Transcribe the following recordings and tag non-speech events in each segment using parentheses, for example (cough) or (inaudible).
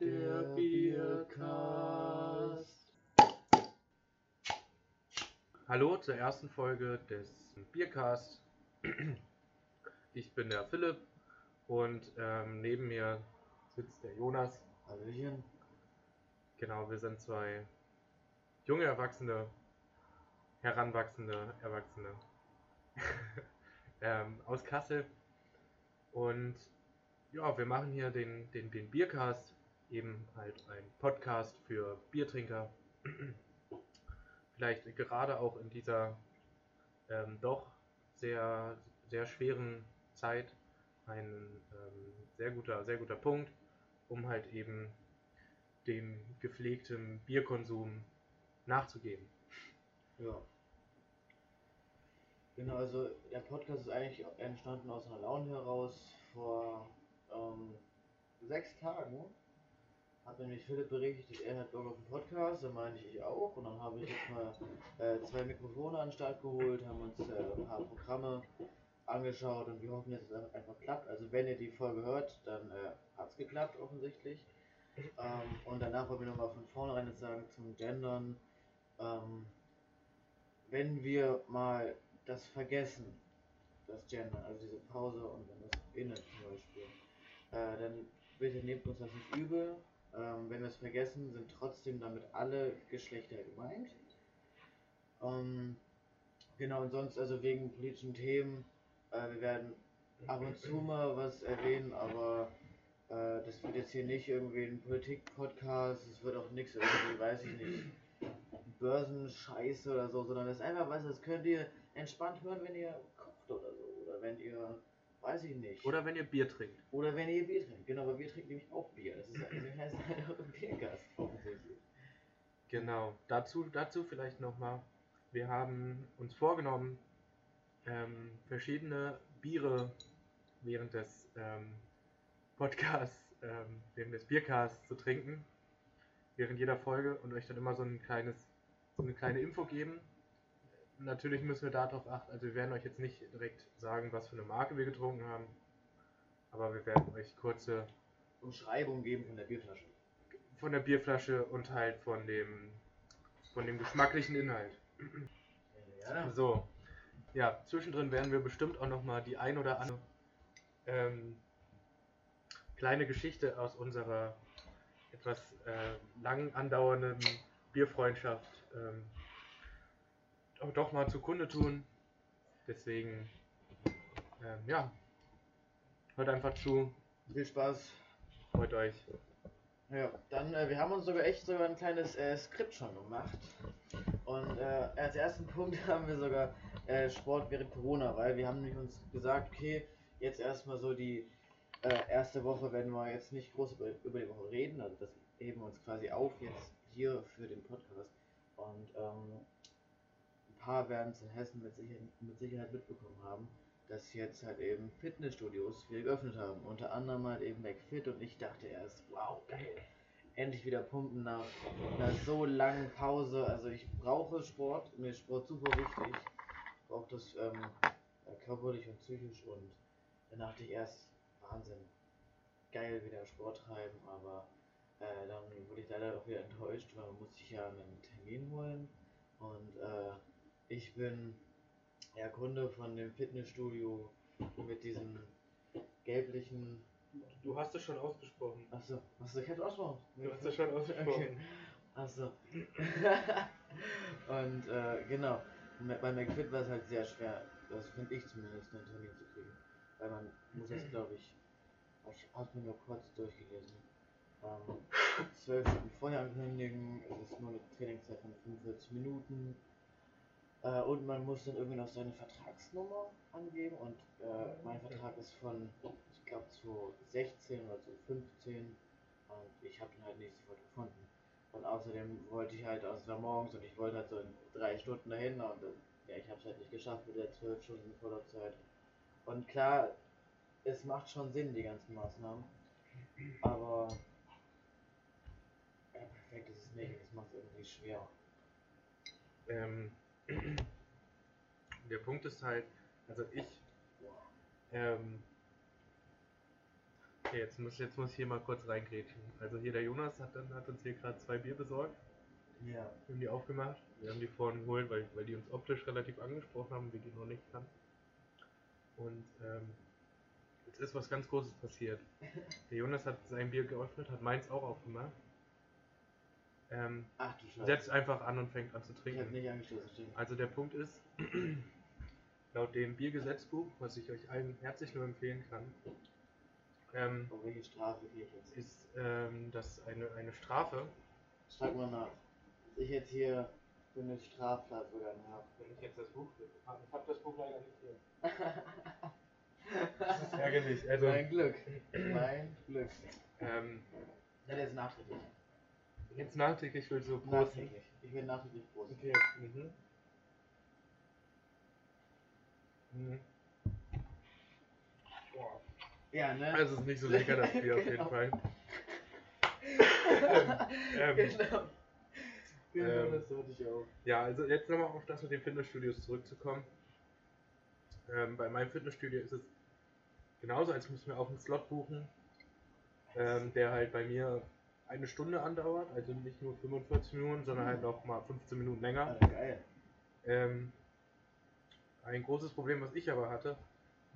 Der Biercast. Hallo zur ersten Folge des Biercast. Ich bin der Philipp und ähm, neben mir sitzt der Jonas. Hallöchen. Genau, wir sind zwei junge Erwachsene, heranwachsende Erwachsene (laughs) ähm, aus Kassel. Und ja, wir machen hier den, den, den Biercast, eben halt ein Podcast für Biertrinker. Vielleicht gerade auch in dieser ähm, doch sehr, sehr schweren Zeit ein ähm, sehr guter, sehr guter Punkt, um halt eben dem gepflegten Bierkonsum nachzugehen. Ja. Genau, also der Podcast ist eigentlich entstanden aus einer Laune heraus vor ähm, sechs Tagen. Hat nämlich Philipp berichtet, er hat Bock auf einen Podcast, dann meinte ich, ich auch. Und dann habe ich jetzt mal äh, zwei Mikrofone an den Start geholt, haben uns äh, ein paar Programme angeschaut und wir hoffen, dass es einfach klappt. Also wenn ihr die Folge hört, dann äh, hat es geklappt offensichtlich. Ähm, und danach wollen wir nochmal von vornherein jetzt sagen zum Gendern. Ähm, wenn wir mal das vergessen, das Gendern, also diese Pause und dann das Innen zum Beispiel, äh, dann bitte nehmt uns das nicht übel. Ähm, wenn wir es vergessen, sind trotzdem damit alle Geschlechter gemeint. Ähm, genau, und sonst also wegen politischen Themen, äh, wir werden ab und zu mal was erwähnen, aber äh, das wird jetzt hier nicht irgendwie ein Politik-Podcast, es wird auch nichts irgendwie, weiß ich nicht, Börsenscheiße oder so, sondern das ist einfach was, das könnt ihr entspannt hören, wenn ihr kocht oder so, oder wenn ihr, weiß ich nicht. Oder wenn ihr Bier trinkt. Oder wenn ihr Bier trinkt, genau, weil wir trinken nämlich auch Bier, das ist also heißt halt auch ein Biergast, offensichtlich. Genau, dazu, dazu vielleicht nochmal. Wir haben uns vorgenommen, ähm, verschiedene Biere während des ähm, Podcasts, ähm, während des Biercasts zu trinken, während jeder Folge und euch dann immer so ein kleines, so eine kleine Info geben. Natürlich müssen wir darauf achten, also wir werden euch jetzt nicht direkt sagen, was für eine Marke wir getrunken haben, aber wir werden euch kurze Umschreibung geben von der Bierflasche. von der Bierflasche und halt von dem, von dem geschmacklichen Inhalt. Ja, So, ja, zwischendrin werden wir bestimmt auch nochmal die ein oder andere ähm, kleine Geschichte aus unserer etwas äh, lang andauernden Bierfreundschaft ähm, doch, doch mal zukunde tun. Deswegen, ähm, ja, hört einfach zu, viel Spaß. freut euch. Ja, dann, äh, wir haben uns sogar echt sogar ein kleines äh, Skript schon gemacht. Und äh, als ersten (laughs) Punkt haben wir sogar äh, Sport während Corona, weil wir haben nämlich uns gesagt, okay, jetzt erstmal so die äh, erste Woche werden wir jetzt nicht groß über, über die Woche reden, also das heben wir uns quasi auf jetzt hier für den Podcast. Und ähm, paar werden es in Hessen mit Sicherheit, mit Sicherheit mitbekommen haben, dass jetzt halt eben Fitnessstudios wieder geöffnet haben. Unter anderem halt eben McFit und ich dachte erst, wow, geil. Endlich wieder pumpen nach einer so langen Pause. Also ich brauche Sport, mir ist Sport super wichtig. Ich brauche das ähm, äh, körperlich und psychisch und dann dachte ich erst, Wahnsinn, geil wieder Sport treiben, aber äh, dann wurde ich leider auch wieder enttäuscht, weil man muss sich ja einen Termin holen und äh, ich bin ja Kunde von dem Fitnessstudio mit diesem gelblichen. Du hast es schon ausgesprochen. Achso, achso, ich hab's ausgesprochen. Du hast es schon ausgesprochen. Okay. Achso. (laughs) und äh, genau, bei McFit war es halt sehr schwer, das finde ich zumindest, einen Termin zu kriegen. Weil man muss es, glaube ich, ich habe mir nur kurz durchgelesen. Ähm, zwölf Stunden vorher ankündigen, es ist nur eine Trainingszeit von 45 Minuten. Äh, und man muss dann irgendwie noch seine Vertragsnummer angeben und äh, mein Vertrag ist von, ich glaube, 2016 oder 2015 und ich habe ihn halt nicht sofort gefunden. Und außerdem wollte ich halt, also es war morgens und ich wollte halt so in drei Stunden dahin und äh, ja, ich habe es halt nicht geschafft mit der 12 Stunden Vorlaufzeit. Und klar, es macht schon Sinn, die ganzen Maßnahmen, aber ja, perfekt ist es nicht, es macht es irgendwie schwer. Ähm, der Punkt ist halt, also ich ähm, Okay, jetzt muss, jetzt muss ich hier mal kurz reingrätschen. Also hier der Jonas hat, dann, hat uns hier gerade zwei Bier besorgt. Ja. Wir haben die aufgemacht. Wir haben die vorhin geholt, weil, weil die uns optisch relativ angesprochen haben, wir die noch nicht kannten. Und ähm, jetzt ist was ganz Großes passiert. Der Jonas hat sein Bier geöffnet, hat meins auch aufgemacht. Ähm, Ach du Scheiße. setzt einfach an und fängt an zu ich hab trinken. nicht angestoßen, stimmt. Also der Punkt ist, (clears throat) laut dem Biergesetzbuch, was ich euch allen herzlich nur empfehlen kann, ähm, Oh, welche Strafe krieg ich jetzt? ist ähm, das eine, eine Strafe. Schlag mal nach. Was ich jetzt hier für eine Straftat begangen habe. Wenn ich jetzt das Buch, ich habe das Buch leider nicht hier. (laughs) Das ist ärgerlich. Also, mein Glück. (clears throat) Mein Glück. ähm, Ja, der ist nachträglich. Jetzt nachträglich will ich so prosten. Nachträglich. Ich will nachträglich prosten. Okay. Mhm. Mhm. Boah. Ja, ne? Also es ist nicht so lecker, das Bier auf jeden (laughs) Genau. Fall. (laughs) ähm, genau. Genau, ähm, das hatte ich auch. Ja, also jetzt nochmal auf das mit den Fitnessstudios zurückzukommen. Ähm, bei meinem Fitnessstudio ist es genauso, als müssen wir auch einen Slot buchen, ähm, der halt bei mir eine Stunde andauert, also nicht nur 45 Minuten, sondern halt noch mal 15 Minuten länger. Alter, geil. Ähm, ein großes Problem, was ich aber hatte,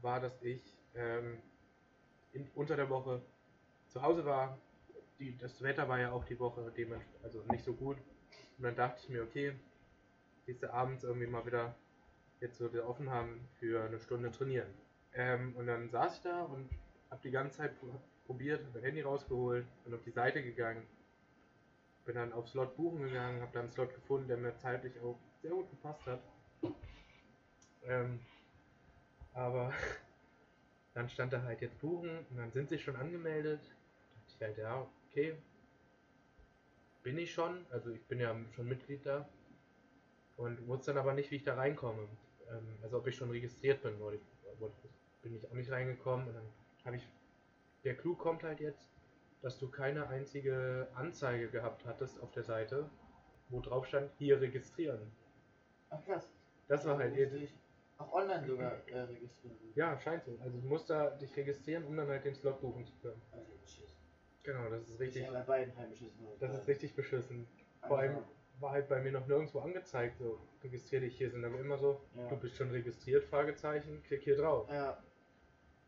war, dass ich ähm, in, unter der Woche zu Hause war. Die, das Wetter war ja auch die Woche dementsprechend also nicht so gut. Und dann dachte ich mir, okay, gehst du abends irgendwie mal wieder, jetzt wir offen haben, für eine Stunde trainieren. Ähm, und dann saß ich da und habe die ganze Zeit probiert, mein Handy rausgeholt, bin auf die Seite gegangen, bin dann auf Slot buchen gegangen, habe dann einen Slot gefunden, der mir zeitlich auch sehr gut gepasst hat. Ähm, aber (laughs) dann stand da halt jetzt buchen und dann sind sie schon angemeldet. Da dachte ich halt, ja, okay. Bin ich schon, also ich bin ja schon Mitglied da und wusste dann aber nicht, wie ich da reinkomme. Ähm, also ob ich schon registriert bin, wurde wurde, bin ich auch nicht reingekommen und dann habe ich, der Clou kommt halt jetzt, dass du keine einzige Anzeige gehabt hattest auf der Seite, wo drauf stand, hier registrieren. Ach krass. Das war halt ich Auch online sogar äh, registrieren. Ja, scheint so. Also du musst da dich registrieren, um dann halt den Slot buchen zu können. Also beschissen. Genau, das ist Ich richtig. ja bei beiden beschissen. Das ist richtig beschissen. Vor allem war halt bei mir noch nirgendwo angezeigt, so registrier dich hier, sind aber immer so, Ja. du bist schon registriert, Fragezeichen, klick hier drauf. Ja,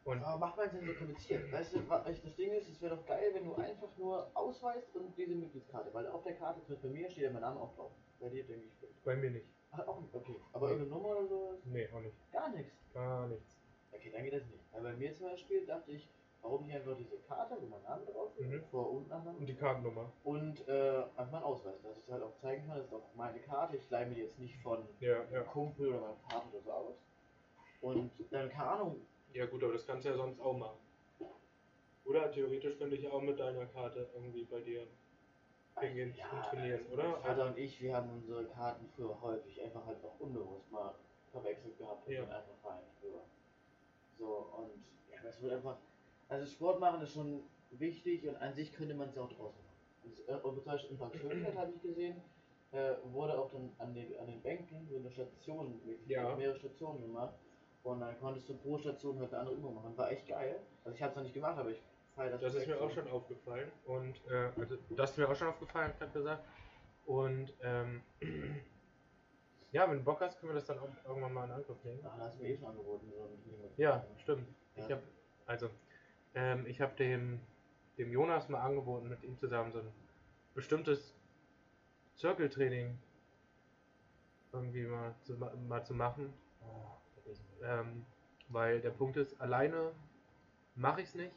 Und aber macht man es denn so kompliziert? Weißt du, was das Ding ist, es wäre doch geil, wenn du einfach nur ausweist und diese Mitgliedskarte, weil auf der Karte, zumindest bei mir, steht ja mein Name auch drauf. Bei dir denke ich. bei mir nicht. Ach, auch nicht, okay. Aber irgendeine Nummer oder sowas? Nee, auch nicht. Gar nichts. Gar nichts. Okay, dann geht das nicht. Weil bei mir zum Beispiel dachte ich, warum nicht einfach diese Karte, wo mein Name drauf ist, Mhm. Vor- und Nachname, Und die Kartennummer. und äh, einfach meinen Ausweis, dass ich halt auch zeigen kann, das ist auch meine Karte, ich leihe mir die jetzt nicht von Ja, ja. Kumpel oder meinem Vater oder so aus. Und dann, keine Ahnung, Ja gut, aber das kannst du ja sonst auch machen. Oder theoretisch könnte ich auch mit deiner Karte irgendwie bei dir hingehen Ja, und trainieren, also oder? Mein Vater und ich, wir haben unsere Karten früher häufig einfach halt auch unbewusst mal verwechselt gehabt Ja. und einfach rein früher. So, und ja, das wird einfach. Also Sport machen ist schon wichtig und an sich könnte man es auch draußen machen. Es- äh, Beispiel in Bad Schönfeld habe ich gesehen, äh, wurde auch dann an den, an den Bänken so eine Station, Ja. mehrere Stationen gemacht. Und dann konntest du pro Station halt eine andere Übung machen. War echt geil. Also ich habe es noch nicht gemacht, aber ich feiere das. Das ist mir extrem. auch schon aufgefallen. Und äh, also das ist mir auch schon aufgefallen, gerade gesagt. Und ähm, (clears throat) ja, wenn du Bock hast, können wir das dann auch irgendwann mal in Angriff nehmen. Ach, da hast du mir eh schon angeboten. So Ja, stimmt. Ja. Ich habe also ähm, ich habe dem dem Jonas mal angeboten, mit ihm zusammen so ein bestimmtes Circle-Training irgendwie mal zu, ma- mal zu machen. Ähm, weil der Punkt ist, alleine mache ich es nicht.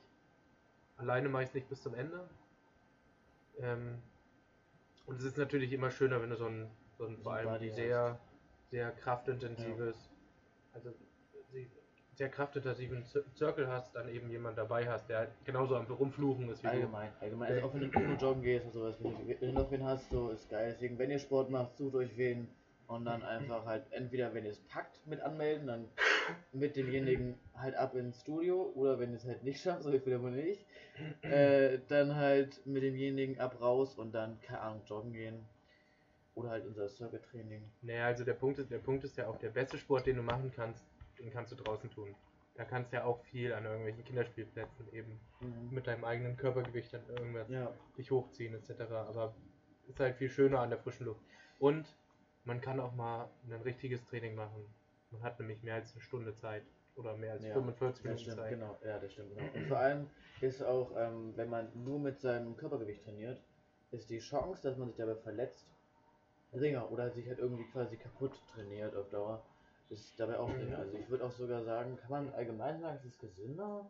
Alleine mache ich es nicht bis zum Ende. Ähm, und es ist natürlich immer schöner, wenn du so ein, so ein vor allem sehr, sehr kraftintensives, also sie- sehr kraftintensiven Circle hast, dann eben jemand dabei hast, der halt genauso am Rumfluchen ist wie Allgemein, allgemein. Also auch wenn du joggen gehst und sowas, wenn du, wenn du noch wen hast, so ist geil. Deswegen, wenn ihr Sport macht, sucht euch wen und dann einfach halt entweder, wenn ihr es packt, mit anmelden, dann mit demjenigen halt ab ins Studio oder wenn ihr es halt nicht schafft, so wie Philipp und ich, äh, dann halt mit demjenigen ab raus und dann, keine Ahnung, joggen gehen. Oder halt unser Circuit-Training. Naja, also der Punkt ist, der Punkt ist ja auch, der beste Sport, den du machen kannst, den kannst du draußen tun. da kannst du ja auch viel an irgendwelchen Kinderspielplätzen eben Mhm. mit deinem eigenen Körpergewicht dann irgendwas Ja. dich hochziehen etc. Aber ist halt viel schöner an der frischen Luft. Und man kann auch mal ein richtiges Training machen. Man hat nämlich mehr als eine Stunde Zeit oder mehr als Ja, 45 Das Minuten stimmt, Zeit. genau. Ja, das stimmt, genau. Und vor allem ist auch, ähm, wenn man nur mit seinem Körpergewicht trainiert, ist die Chance, dass man sich dabei verletzt, geringer oder sich halt irgendwie quasi kaputt trainiert auf Dauer, ist dabei auch geringer. Also ich würde auch sogar sagen, kann man allgemein sagen, es ist gesünder,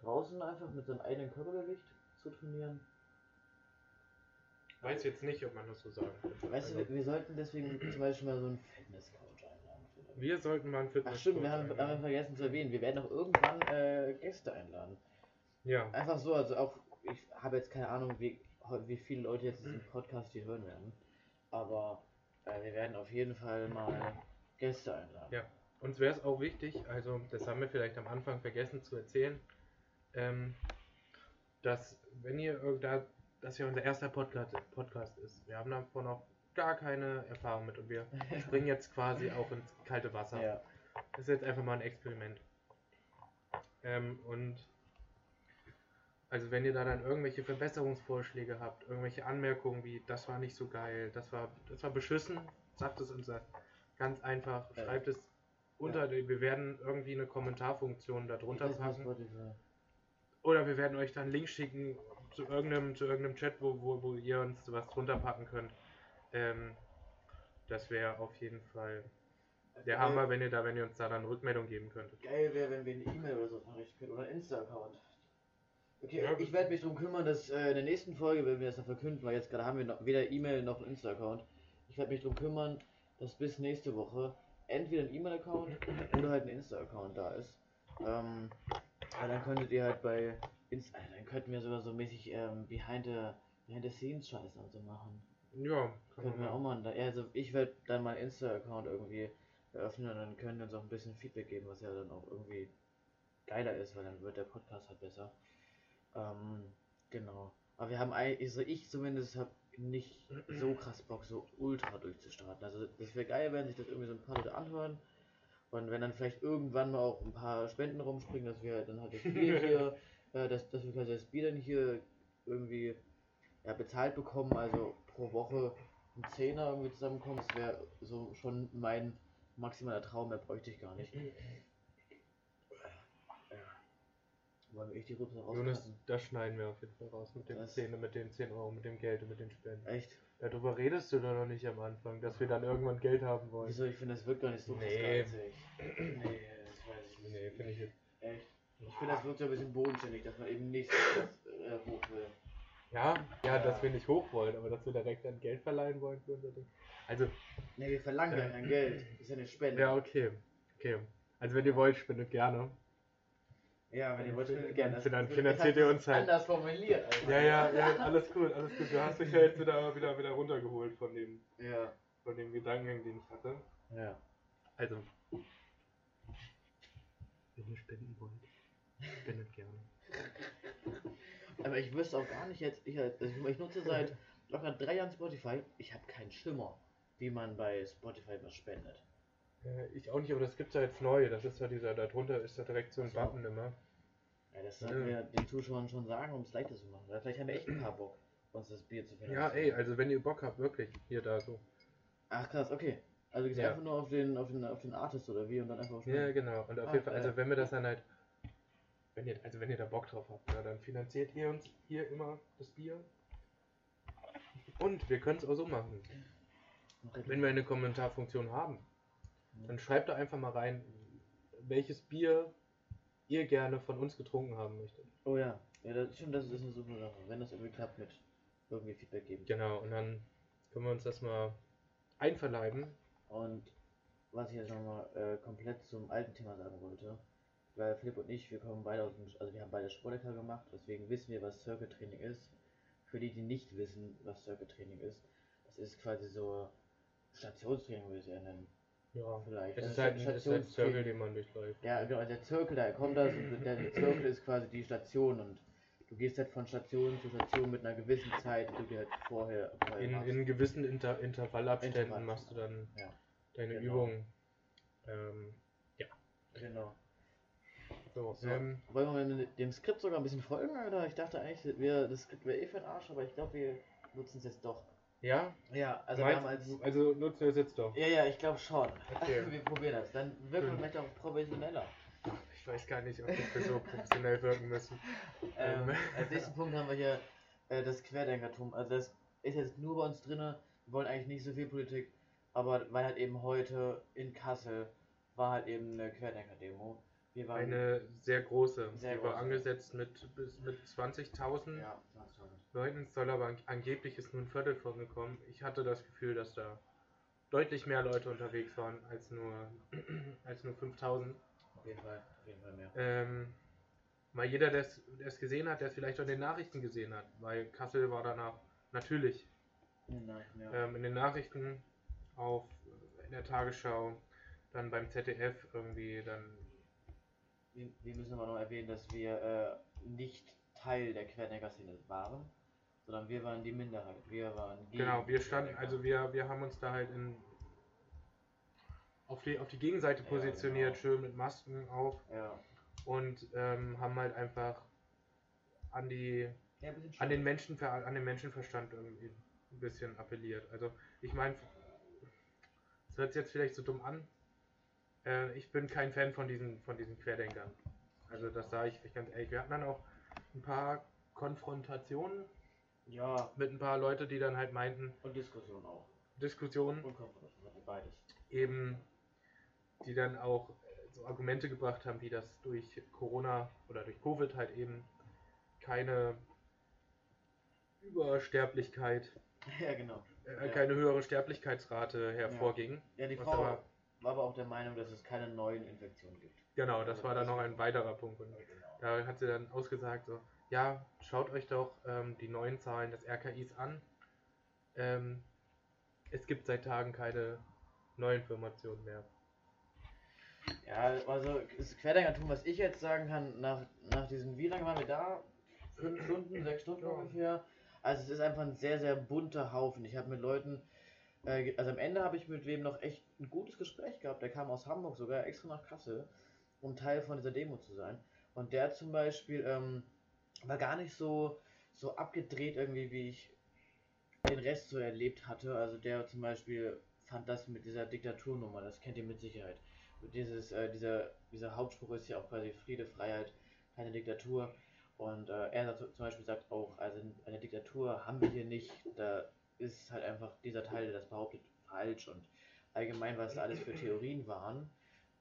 draußen einfach mit seinem eigenen Körpergewicht zu trainieren. Weiß jetzt nicht, ob man das so sagen könnte. Weißt du, Also, wir, wir sollten deswegen zum Beispiel mal so einen Fitnesscoach einladen. vielleicht. wir sollten mal ein Fitness Ach stimmt, wir haben, haben vergessen zu erwähnen, wir werden auch irgendwann äh, Gäste einladen. Ja, Einfach so, also auch, ich habe jetzt keine Ahnung, wie, wie viele Leute jetzt diesen Podcast hier hören werden. Aber äh, wir werden auf jeden Fall mal Gäste einladen. Ja. uns wäre es auch wichtig, also das haben wir vielleicht am Anfang vergessen zu erzählen, ähm, dass wenn ihr da, dass ja unser erster Podcast, ist, wir haben davon noch gar keine Erfahrung mit und wir (laughs) springen jetzt quasi auch ins kalte Wasser. Ja. Das ist jetzt einfach mal ein Experiment. Ähm, und also wenn ihr da dann irgendwelche Verbesserungsvorschläge habt, irgendwelche Anmerkungen wie das war nicht so geil, das war das war beschissen, sagt es uns ganz einfach, Ja. schreibt es unter, die, wir werden irgendwie eine Kommentarfunktion da drunter Das ist packen oder wir werden euch dann einen Link schicken zu irgendeinem zu irgendeinem Chat, wo, wo, wo ihr uns was drunter packen könnt. Ähm, das wäre auf jeden Fall der Geil- Hammer, wenn ihr da, wenn ihr uns da dann Rückmeldung geben könntet. Geil wäre, wenn wir eine E-Mail oder so nachrichten könnten oder einen Insta-Account. Okay, Ja, ich werde mich darum kümmern, dass äh, in der nächsten Folge, wenn wir das dann verkünden, weil jetzt gerade haben wir noch weder E-Mail noch einen Insta-Account, ich werde mich darum kümmern, dass bis nächste Woche entweder ein E-Mail-Account oder halt ein Insta-Account da ist. Ähm, aber dann könntet ihr halt bei Insta, äh, dann könnten wir sogar so mäßig ähm, behind the, behind the scenes Scheiße und so machen. Ja, kann Könnten man wir auch machen. also ich werde dann mal Insta-Account irgendwie eröffnen und dann können wir uns auch ein bisschen Feedback geben, was ja dann auch irgendwie geiler ist, weil dann wird der Podcast halt besser. Ähm, genau. Aber wir haben eigentlich, also ich zumindest habe nicht so krass Bock, so ultra durchzustarten. Also das wäre geil, wenn sich das irgendwie so ein paar Leute anhören. Und wenn dann vielleicht irgendwann mal auch ein paar Spenden rumspringen, dass wir dann halt das Bier (laughs) hier, äh, dass, dass wir quasi das Bier dann hier irgendwie ja, bezahlt bekommen, also pro Woche ein Zehner irgendwie zusammenkommen, das wäre so schon mein maximaler Traum, mehr bräuchte ich gar nicht. Wollen wir echt die Rübe Jonas, das schneiden wir auf jeden Fall raus mit den Das- 10, mit den 10 Euro, mit dem Geld und mit den Spenden. Echt? Darüber redest du doch noch nicht am Anfang, dass wir dann irgendwann Geld haben wollen. Wieso? Ich finde, das wird gar nicht so Nee. Nee, das weiß ich nicht. Nee, finde ich jetzt. Echt? Ich finde, das wirkt so ein bisschen bodenständig, dass man eben nicht äh, hoch will. Ja, ja, dass wir nicht hoch wollen, aber dass wir direkt dann Geld verleihen wollen für unser Ding. Also, Ne, wir verlangen ja kein Geld. Das ist ja eine Spende. ja, okay. Okay. Also, wenn ihr wollt, spendet gerne. Ja, wenn ihr wollt, spendet gerne. Das- dann finanziert ihr uns halt. Anders formuliert. Alter. Ja, ja, ja, alles gut, alles gut. Du hast mich ja jetzt wieder, wieder, wieder runtergeholt von dem, Ja. von dem Gedankengang, den ich hatte. Ja. Also, wenn ihr spenden wollt, spendet gerne. Aber ich wüsste auch gar nicht jetzt, ich, also ich, ich nutze seit locker drei Jahren Spotify, ich habe keinen Schimmer, wie man bei Spotify was spendet. Äh, ich auch nicht, aber das gibt's ja jetzt neu. Das ist ja dieser, da drunter ist ja direkt so ein so. Button immer. Ja, das sollten wir den Zuschauern schon sagen, um es leichter zu machen. Weil vielleicht haben wir echt ein paar Bock, uns das Bier zu finanzieren. Ja, ey, also wenn ihr Bock habt, wirklich, hier da so. Ach krass, okay. Also gehst Ja. einfach nur auf den, auf den, auf den Artist oder wie und dann einfach auf Ja, genau. Und auf Ah, jeden Fall, also wenn wir das dann halt, wenn ihr, also wenn ihr da Bock drauf habt, ja, dann finanziert ihr uns hier immer das Bier. Und wir können es auch so machen. Wenn wir eine Kommentarfunktion haben, dann schreibt da einfach mal rein, welches Bier ihr gerne von uns getrunken haben möchtet. Oh ja, ja das, stimmt, das ist eine super Sache. Wenn das irgendwie klappt mit irgendwie Feedback geben. Genau, und dann können wir uns das mal einverleiben. Und was ich jetzt nochmal äh, komplett zum alten Thema sagen wollte, weil Philipp und ich, wir kommen beide aus dem, also wir haben beide Sportlehrer gemacht, deswegen wissen wir, was Circle Training ist. Für die, die nicht wissen, was Circle Training ist, das ist quasi so Stationstraining, würde ich es eher nennen. Ja, Vielleicht. es Also ist halt, ist halt ein Stationstraining. Circle, den man durchläuft. Ja, genau, der Zirkel, da kommt das, und der Zirkel ist quasi die Station und du gehst halt von Station zu Station mit einer gewissen Zeit, die du dir halt vorher, vorher In, in gewissen Inter Intervallabständen Intervall. machst du dann Ja, deine genau. Übungen. Ähm, Genau. So, So, ähm, wollen wir dem Skript sogar ein bisschen folgen, oder? Ich dachte eigentlich, wir, das Skript wäre eh für den Arsch, aber ich glaube, wir nutzen es jetzt doch. ja, Ja, also wir haben meinst, als... du- also nutzen wir es jetzt doch. Ja, ja, ich glaube schon. Okay. (laughs) wir probieren das. Dann wirken wir Schön. vielleicht auch professioneller. Ich weiß gar nicht, ob wir so professionell wirken müssen. (laughs) Ähm, Ähm. als nächsten Punkt haben wir hier äh, das Querdenkertum. Also das ist jetzt nur bei uns drinne. Wir wollen eigentlich nicht so viel Politik, aber weil halt eben heute in Kassel war halt eben eine Querdenker-Demo. Eine sehr große. Sehr die war große. angesetzt mit, bis, mit 20.000 ja, 20.000. Leuten. Es soll aber an- angeblich ist nur ein Viertel vorgekommen. Ich hatte das Gefühl, dass da deutlich mehr Leute unterwegs waren als nur, (clears throat) als nur 5.000. Auf jeden Fall, auf jeden Fall mehr. Ähm, weil jeder, der es gesehen hat, der es vielleicht auch in den Nachrichten gesehen hat, weil Kassel war danach natürlich Nein, ja. ähm, in den Nachrichten auf in der Tagesschau, dann beim ZDF irgendwie, dann Wir, wir müssen aber noch erwähnen, dass wir äh, nicht Teil der Querdenker-Szene waren, sondern wir waren die Minderheit. Wir waren genau, wir standen, also wir, wir haben uns da halt in auf die, auf die Gegenseite Ja, positioniert, genau. schön mit Masken auf Ja. und ähm, haben halt einfach an die ja an den Menschen an den Menschenverstand irgendwie ein bisschen appelliert. Also ich meine, es hört sich jetzt vielleicht so dumm an. Äh, ich bin kein Fan von diesen von diesen Querdenkern. Also das sage ich ganz ehrlich. Wir hatten dann auch ein paar Konfrontationen Ja, mit ein paar Leute, die dann halt meinten, und Diskussion auch. Diskussionen Und Konfrontation, also beides. eben, die dann auch so Argumente gebracht haben, wie das durch Corona oder durch Covid halt eben keine Übersterblichkeit (laughs) Ja, genau. äh, Ja. keine höhere Sterblichkeitsrate hervorging. Ja, die Frau aber- war aber auch der Meinung, dass es keine neuen Infektionen gibt. Genau, das war dann noch ein weiterer Punkt. Und Genau. da hat sie dann ausgesagt, so, ja, schaut euch doch ähm, die neuen Zahlen des RKIs an. Ähm, es gibt seit Tagen keine Neuinformationen mehr. Ja, also das Querdenkertum, was ich jetzt sagen kann, nach, nach diesen, wie lange waren wir da? Fünf Stunden, sechs Stunden ungefähr. Also es ist einfach ein sehr, sehr bunter Haufen. Ich habe mit Leuten, äh, also am Ende habe ich mit wem noch echt ein gutes Gespräch gehabt. Der kam aus Hamburg sogar extra nach Kassel, um Teil von dieser Demo zu sein. Und der zum Beispiel ähm, war gar nicht so, so abgedreht irgendwie, wie ich den Rest so erlebt hatte. Also der zum Beispiel fand das mit dieser Diktaturnummer, das kennt ihr mit Sicherheit. Dieses, äh, dieser, dieser Hauptspruch ist ja auch quasi Friede, Freiheit, keine Diktatur. Und äh, er zum Beispiel sagt auch, also eine Diktatur haben wir hier nicht. Da ist halt einfach dieser Teil, der das behauptet, falsch. Und allgemein, was da alles für Theorien waren.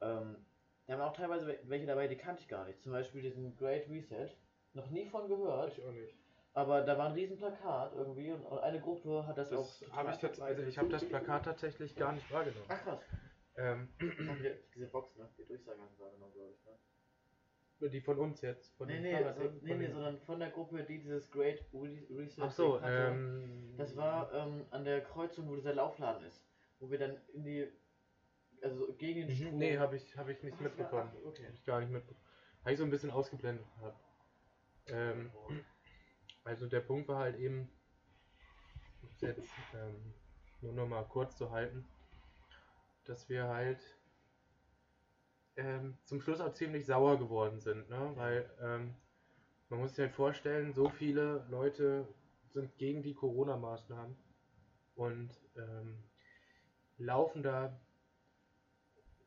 Ähm, da waren auch teilweise wel- welche dabei, die kannte ich gar nicht. Zum Beispiel diesen Great Reset. Noch nie von gehört. Ich auch nicht. Aber da war ein riesen Plakat irgendwie und eine Gruppe hat das, auch. Das total habe ich jetzt, also ich habe das Plakat tatsächlich gar nicht wahrgenommen. Ach krass. Ähm, Haben diese Box, ne? Die Durchsagen haben wir wahrgenommen, glaube ich, ne? Die von uns jetzt, von Nee, nee, Fahrrad- also, nee, nee, den- sondern von der Gruppe, die dieses Great Re- Reset Ach so, hatte. ähm, Das war ähm, an der Kreuzung, wo dieser Laufladen ist. Wo wir dann in die. Also gegen den Strom. Mhm, Nee, habe ich, hab ich nicht Ach, war- mitbekommen. ach, okay. Hab ich gar nicht mitbekommen. Habe ich so ein bisschen ausgeblendet gehabt. Ähm, also der Punkt war halt eben, jetzt ähm, nur noch mal kurz zu halten, dass wir halt ähm, zum Schluss auch ziemlich sauer geworden sind, ne? weil ähm, man muss sich halt vorstellen, so viele Leute sind gegen die Corona-Maßnahmen und ähm, laufen da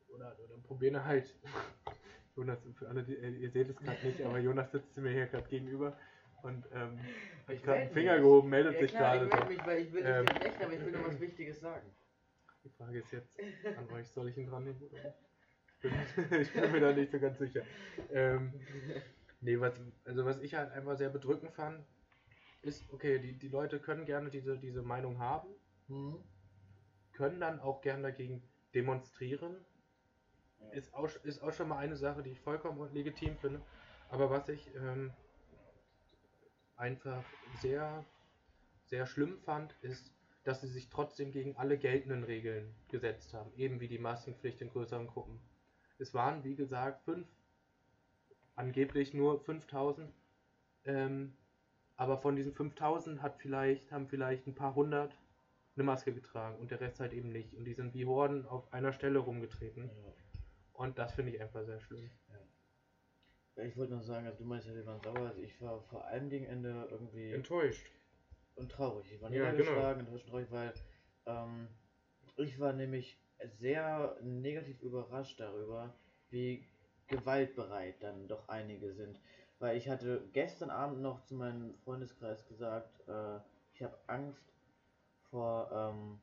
oder, oder probieren halt (laughs) Jonas, für alle, die, äh, ihr seht es gerade nicht, aber Jonas sitzt mir hier gerade gegenüber und ähm, hat Ich gerade einen Finger mich. gehoben, meldet Ja, sich klar, gerade. ich melde mich, weil ich will nicht Ähm, widersprechen, aber ich will noch was (laughs) Wichtiges sagen. Die Frage ist jetzt an euch, soll ich ihn dran nehmen oder nicht? (laughs) Ich bin, mir da nicht so ganz sicher. Ähm, nee, was, also was ich halt einfach sehr bedrückend fand, ist, okay, die, die Leute können gerne diese, diese Meinung haben, Hm? können dann auch gerne dagegen demonstrieren. Ja. Ist auch, ist auch schon mal eine Sache, die ich vollkommen legitim finde. Aber was ich ähm, einfach sehr, sehr schlimm fand, ist, dass sie sich trotzdem gegen alle geltenden Regeln gesetzt haben. Eben wie die Maskenpflicht in größeren Gruppen. Es waren, wie gesagt, fünf, angeblich nur 5000. Ähm, aber von diesen 5000 hat vielleicht, haben vielleicht ein paar hundert eine Maske getragen und der Rest halt eben nicht. Und die sind wie Horden auf einer Stelle rumgetreten. Und das finde ich einfach sehr schlimm. Ich wollte noch sagen, also du meinst ja, wir waren sauer, also ich war vor allem gegen Ende irgendwie Enttäuscht. und traurig. Ich war Ja, niedergeschlagen, enttäuscht und traurig, weil ähm, ich war nämlich sehr negativ überrascht darüber, wie gewaltbereit dann doch einige sind. Weil ich hatte gestern Abend noch zu meinem Freundeskreis gesagt, äh, ich habe Angst vor ähm,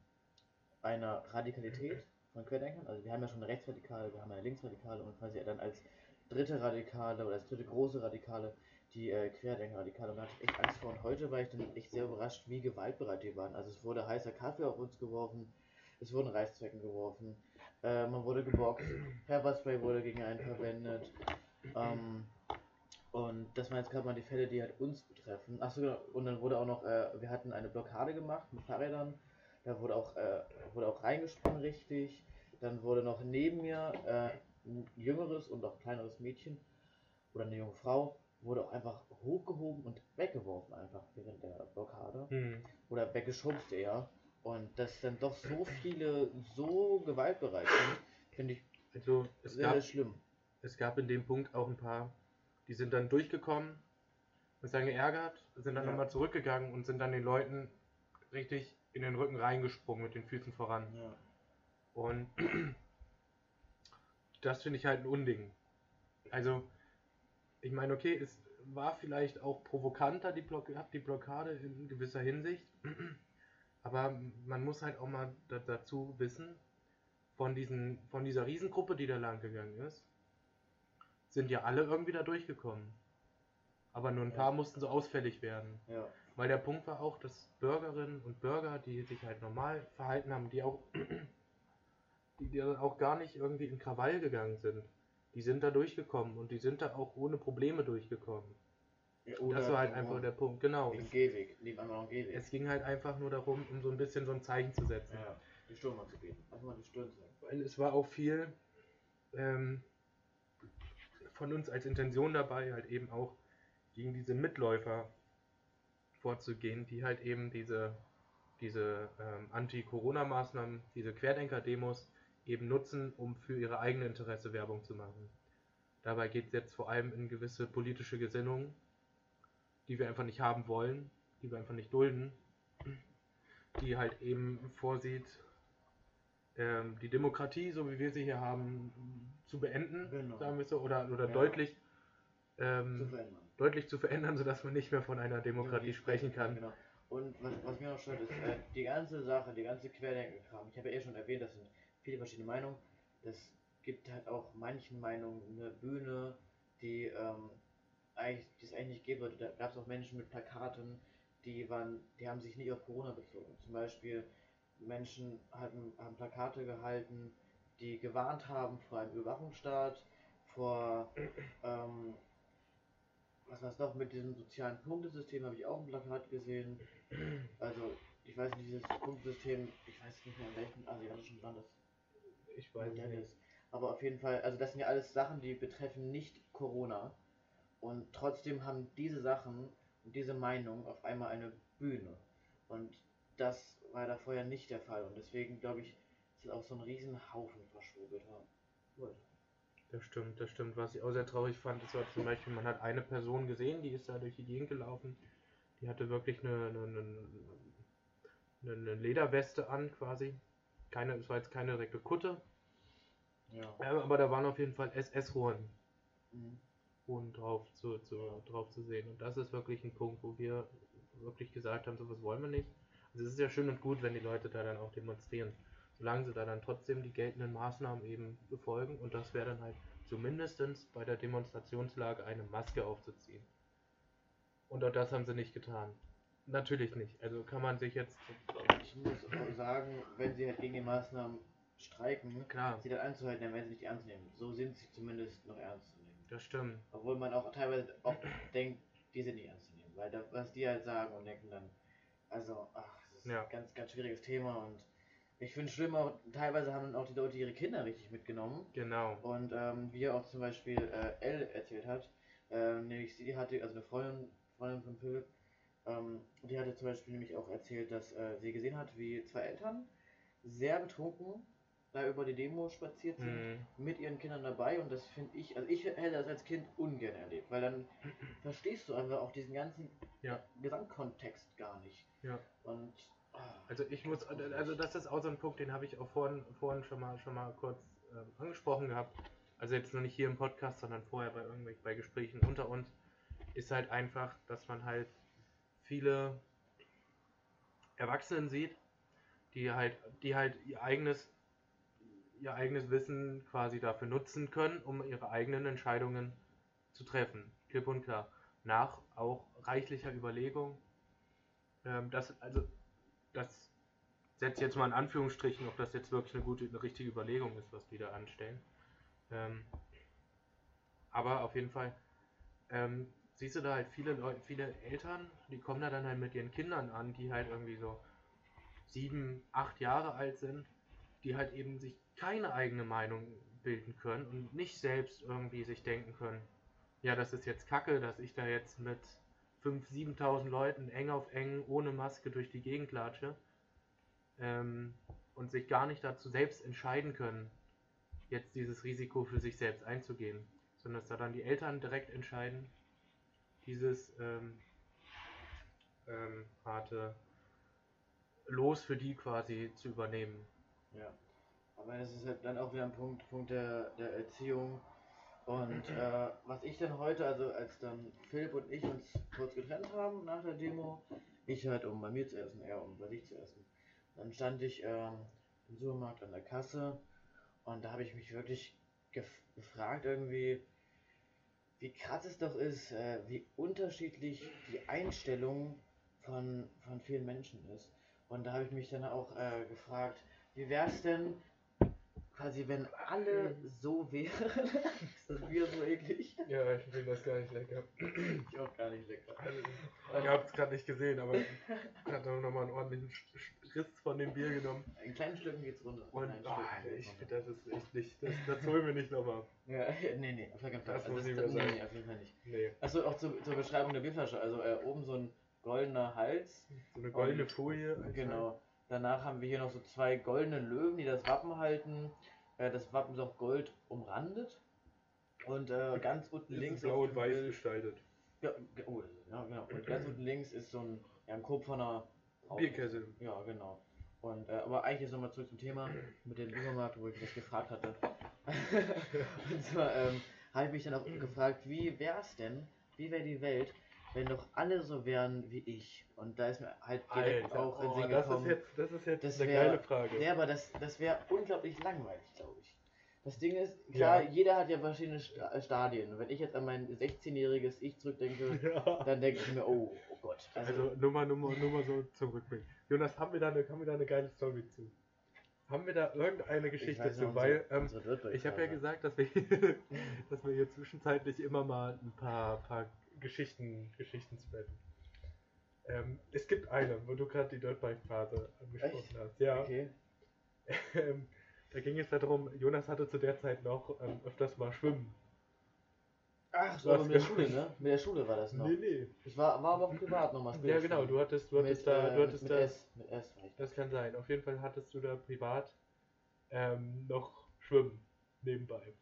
einer Radikalität von Querdenkern. Also wir haben ja schon eine Rechtsradikale, wir haben eine Linksradikale und quasi dann als dritte Radikale oder als dritte große Radikale die äh, Querdenker-Radikale. Und da hatte ich echt Angst vor. Und heute war ich dann echt sehr überrascht, wie gewaltbereit die waren. Also es wurde heißer Kaffee auf uns geworfen, es wurden Reißzwecken geworfen, äh, man wurde geboxt, Pepperspray wurde gegen einen verwendet. Ähm, und das waren jetzt gerade mal die Fälle, die halt uns betreffen. Achso, genau. Und dann wurde auch noch, äh, wir hatten eine Blockade gemacht mit Fahrrädern. Da wurde auch, äh, wurde auch reingesprungen richtig. Dann wurde noch neben mir äh, ein jüngeres und auch kleineres Mädchen oder eine junge Frau wurde auch einfach hochgehoben und weggeworfen einfach während der Blockade. Hm. Oder weggeschubst eher. Und dass dann doch so viele so gewaltbereit sind, finde ich Also es sehr, gab, sehr schlimm. es gab in dem Punkt auch ein paar, die sind dann durchgekommen, sind dann geärgert, sind dann Ja. nochmal zurückgegangen und sind dann den Leuten richtig in den Rücken reingesprungen mit den Füßen voran. Ja. Und das finde ich halt ein Unding. Also, ich meine, okay, es war vielleicht auch provokanter, die, Block die Blockade in gewisser Hinsicht. Aber man muss halt auch mal da dazu wissen, von, diesen, von dieser Riesengruppe, die da lang gegangen ist, sind ja alle irgendwie da durchgekommen. Aber nur ein Ja. paar mussten so ausfällig werden. Ja. Weil der Punkt war auch, dass Bürgerinnen und Bürger, die sich halt normal verhalten haben, die auch, (clears throat) die, die auch gar nicht irgendwie in Krawall gegangen sind, die sind da durchgekommen und die sind da auch ohne Probleme durchgekommen. Ja, das war halt einfach der Punkt, genau. Den Es, Gehweg, noch einen Gehweg. es ging halt einfach nur darum, um so ein bisschen so ein Zeichen zu setzen. ja, die Stirn mal zu geben. Einfach mal die Stirn zu geben. Weil es war auch viel ähm, von uns als Intention dabei, halt eben auch gegen diese Mitläufer vorzugehen, die halt eben diese, diese ähm, Anti-Corona-Maßnahmen, diese Querdenker-Demos eben nutzen, um für ihre eigene Interesse Werbung zu machen. Dabei geht es jetzt vor allem in gewisse politische Gesinnungen, die wir einfach nicht haben wollen, die wir einfach nicht dulden, die halt eben vorsieht, ähm, die Demokratie, so wie wir sie hier haben, zu beenden, Genau. sagen wir so, oder, oder Ja. deutlich, Zu ähm, verändern. deutlich zu verändern, sodass man nicht mehr von einer Demokratie sprechen kann. Genau. Und was, was mir noch stört, ist äh, die ganze Sache, die ganze Querdenker-Kram. Ich habe ja eh schon erwähnt, das sind viele verschiedene Meinungen. Das gibt halt auch manchen Meinungen eine Bühne, die ähm, eigentlich, die es eigentlich nicht geben würde. Da gab es auch Menschen mit Plakaten, die waren, die haben sich nicht auf Corona bezogen. Zum Beispiel Menschen hatten, haben Plakate gehalten, die gewarnt haben vor einem Überwachungsstaat, vor (clears throat) ähm, was war es noch mit diesem sozialen Punktesystem, habe ich auch ein Plakat gesehen. Also, ich weiß nicht, dieses Punktesystem, ich weiß nicht mehr in welchem asiatischen Land das Ich weiß nicht. ist. Aber auf jeden Fall, also das sind ja alles Sachen, die betreffen nicht Corona. Und trotzdem haben diese Sachen und diese Meinung auf einmal eine Bühne. Und das war da vorher nicht der Fall. Und deswegen glaube ich, ist auch so ein riesen Haufen verschwurbelter Leute. Das stimmt, das stimmt. Was ich auch sehr traurig fand, ist war zum Beispiel, man hat eine Person gesehen, die ist da durch die Gegend gelaufen. Die hatte wirklich eine, eine, eine, eine Lederweste an, quasi. Keine, es war jetzt keine direkte Kutte, Ja. aber da waren auf jeden Fall SS-Hohen Mhm. Hohen drauf zu, zu, drauf zu sehen. Und das ist wirklich ein Punkt, wo wir wirklich gesagt haben, sowas wollen wir nicht. Also es ist ja schön und gut, wenn die Leute da dann auch demonstrieren. Solange sie da dann trotzdem die geltenden Maßnahmen eben befolgen und das wäre dann halt zumindest bei der Demonstrationslage eine Maske aufzuziehen. Und auch das haben sie nicht getan. Natürlich nicht. Also kann man sich jetzt Ich muss auch sagen, wenn sie halt gegen die Maßnahmen streiken, klar, sie dann anzuhalten, dann werden sie nicht ernst nehmen. So sind sie zumindest noch ernst. Das stimmt. Obwohl man auch teilweise auch denkt, die sind nicht ernst zu nehmen. Weil das, was die halt sagen und denken dann, also, ach, das ist Ja. ein ganz, ganz schwieriges Thema und ich finde es schlimm, auch, teilweise haben auch die Leute ihre Kinder richtig mitgenommen. Genau. Und ähm, wie auch zum Beispiel äh, Elle erzählt hat, ähm, nämlich sie hatte, also eine Freundin, Freundin von Philipp, ähm, die hatte zum Beispiel nämlich auch erzählt, dass äh, sie gesehen hat, wie zwei Eltern sehr betrunken da über die Demo spaziert sind, Mhm. mit ihren Kindern dabei und das finde ich, also ich hätte das als Kind ungern erlebt, weil dann (clears throat) verstehst du einfach auch diesen ganzen Ja. Gesamtkontext gar nicht. Ja. Und ah, Also ich muss, also das ist auch so ein Punkt, den habe ich auch vorhin, vorhin schon mal schon mal kurz ähm, angesprochen gehabt. Also jetzt nur nicht hier im Podcast, sondern vorher bei irgendwelchen bei Gesprächen unter uns, ist halt einfach, dass man halt viele Erwachsenen sieht, die halt, die halt ihr eigenes, ihr eigenes Wissen quasi dafür nutzen können, um ihre eigenen Entscheidungen zu treffen. Klipp und klar. Nach auch reichlicher Überlegung. Ähm, das, also, das setzt jetzt mal in Anführungsstrichen, ob das jetzt wirklich eine gute, eine richtige Überlegung ist, was die da anstellen. Ähm, aber auf jeden Fall ähm, siehst du da halt viele Leute, viele Eltern, die kommen da dann halt mit ihren Kindern an, die halt irgendwie so sieben, acht Jahre alt sind, die halt eben sich keine eigene Meinung bilden können und nicht selbst irgendwie sich denken können, ja, das ist jetzt Kacke, dass ich da jetzt mit 5.000, 7.000 Leuten eng auf eng ohne Maske durch die Gegend latsche ähm, und sich gar nicht dazu selbst entscheiden können, jetzt dieses Risiko für sich selbst einzugehen, sondern dass da dann die Eltern direkt entscheiden, dieses ähm, ähm, harte Los für die quasi zu übernehmen. Ja. Aber das ist halt dann auch wieder ein Punkt, Punkt der, der Erziehung. Und äh, was ich dann heute, also als dann Philipp und ich uns kurz getrennt haben nach der Demo, ich halt um bei mir zu essen, er um bei sich zu essen. Dann stand ich ähm, im Supermarkt an der Kasse und da habe ich mich wirklich gef gefragt irgendwie, wie krass es doch ist, äh, wie unterschiedlich die Einstellung von, von vielen Menschen ist. Und da habe ich mich dann auch äh, gefragt, wie wäre es denn, quasi, wenn alle so wären? (laughs) ist das Bier so eklig? Ja, ich finde das gar nicht lecker. Ich auch gar nicht lecker. Ihr habt es gerade nicht gesehen, aber ich habe nochmal einen ordentlichen Riss von dem Bier genommen. In kleinen Stücken geht's runter. Und In kleinen Stücken geht's ich runter. finde, das ist echt nicht. Das, das holen wir nicht nochmal. Ja, (laughs) nee, nee, auf jeden Fall. Das muss Also nicht das, mehr nee, sein. nee, auf jeden Fall nicht. Nee. Achso, auch zu, zur Beschreibung der Bierflasche. Also äh, oben so ein goldener Hals. So eine goldene Und- Folie. Genau. Danach haben wir hier noch so zwei goldene Löwen, die das Wappen halten. Äh, das Wappen ist auch gold umrandet. Und äh, ganz unten ist links blau und weiß Bild- gestaltet. Ja, oh, ja, genau. Und ganz unten links ist so ein, ja, ein kupferner. Bierkessel. Ja, genau. Und, äh, aber eigentlich jetzt nochmal zurück zum Thema mit dem Supermarkt, wo ich das gefragt hatte. (laughs) und zwar ähm, habe ich mich dann auch gefragt, wie wäre es denn, wie wäre die Welt, wenn doch alle so wären wie ich? Und da ist mir halt direkt Alter, auch in oh, Sinn das ist jetzt, das ist jetzt Das eine wär- geile Frage. Ja, aber das, das wäre unglaublich langweilig, glaube ich. Das Ding ist, klar, Ja. jeder hat ja verschiedene äh, Stadien. Und wenn ich jetzt an mein 16-jähriges Ich zurückdenke, (laughs) Ja. dann denke ich mir, oh, oh Gott. Also, Also mal, nur mal so zum Rückblick. Jonas, haben wir, da eine, haben wir da eine geile Story zu? Haben wir da irgendeine ich Geschichte weiß noch, zu? Weil ähm, ich habe ja gesagt, dass wir, (laughs) dass wir hier zwischenzeitlich immer mal ein paar, paar Geschichten, Geschichten spreaden. Ähm, es gibt eine, wo du gerade die Dirtbike-Phase angesprochen Echt? hast. Ja. Okay. (laughs) Ähm, da ging es darum, Jonas hatte zu der Zeit noch ähm, öfters mal Schwimmen. Ach, so, Was aber mit der? (laughs) Schule, ne? Mit der Schule war das noch. Nee, nee. Ich war, war aber auch privat nochmal Ja, genau, du hattest, du hattest mit, da, äh, du hattest mit, da, mit S. Mit S war ich. das kann sein. Auf jeden Fall hattest du da privat ähm, noch Schwimmen nebenbei.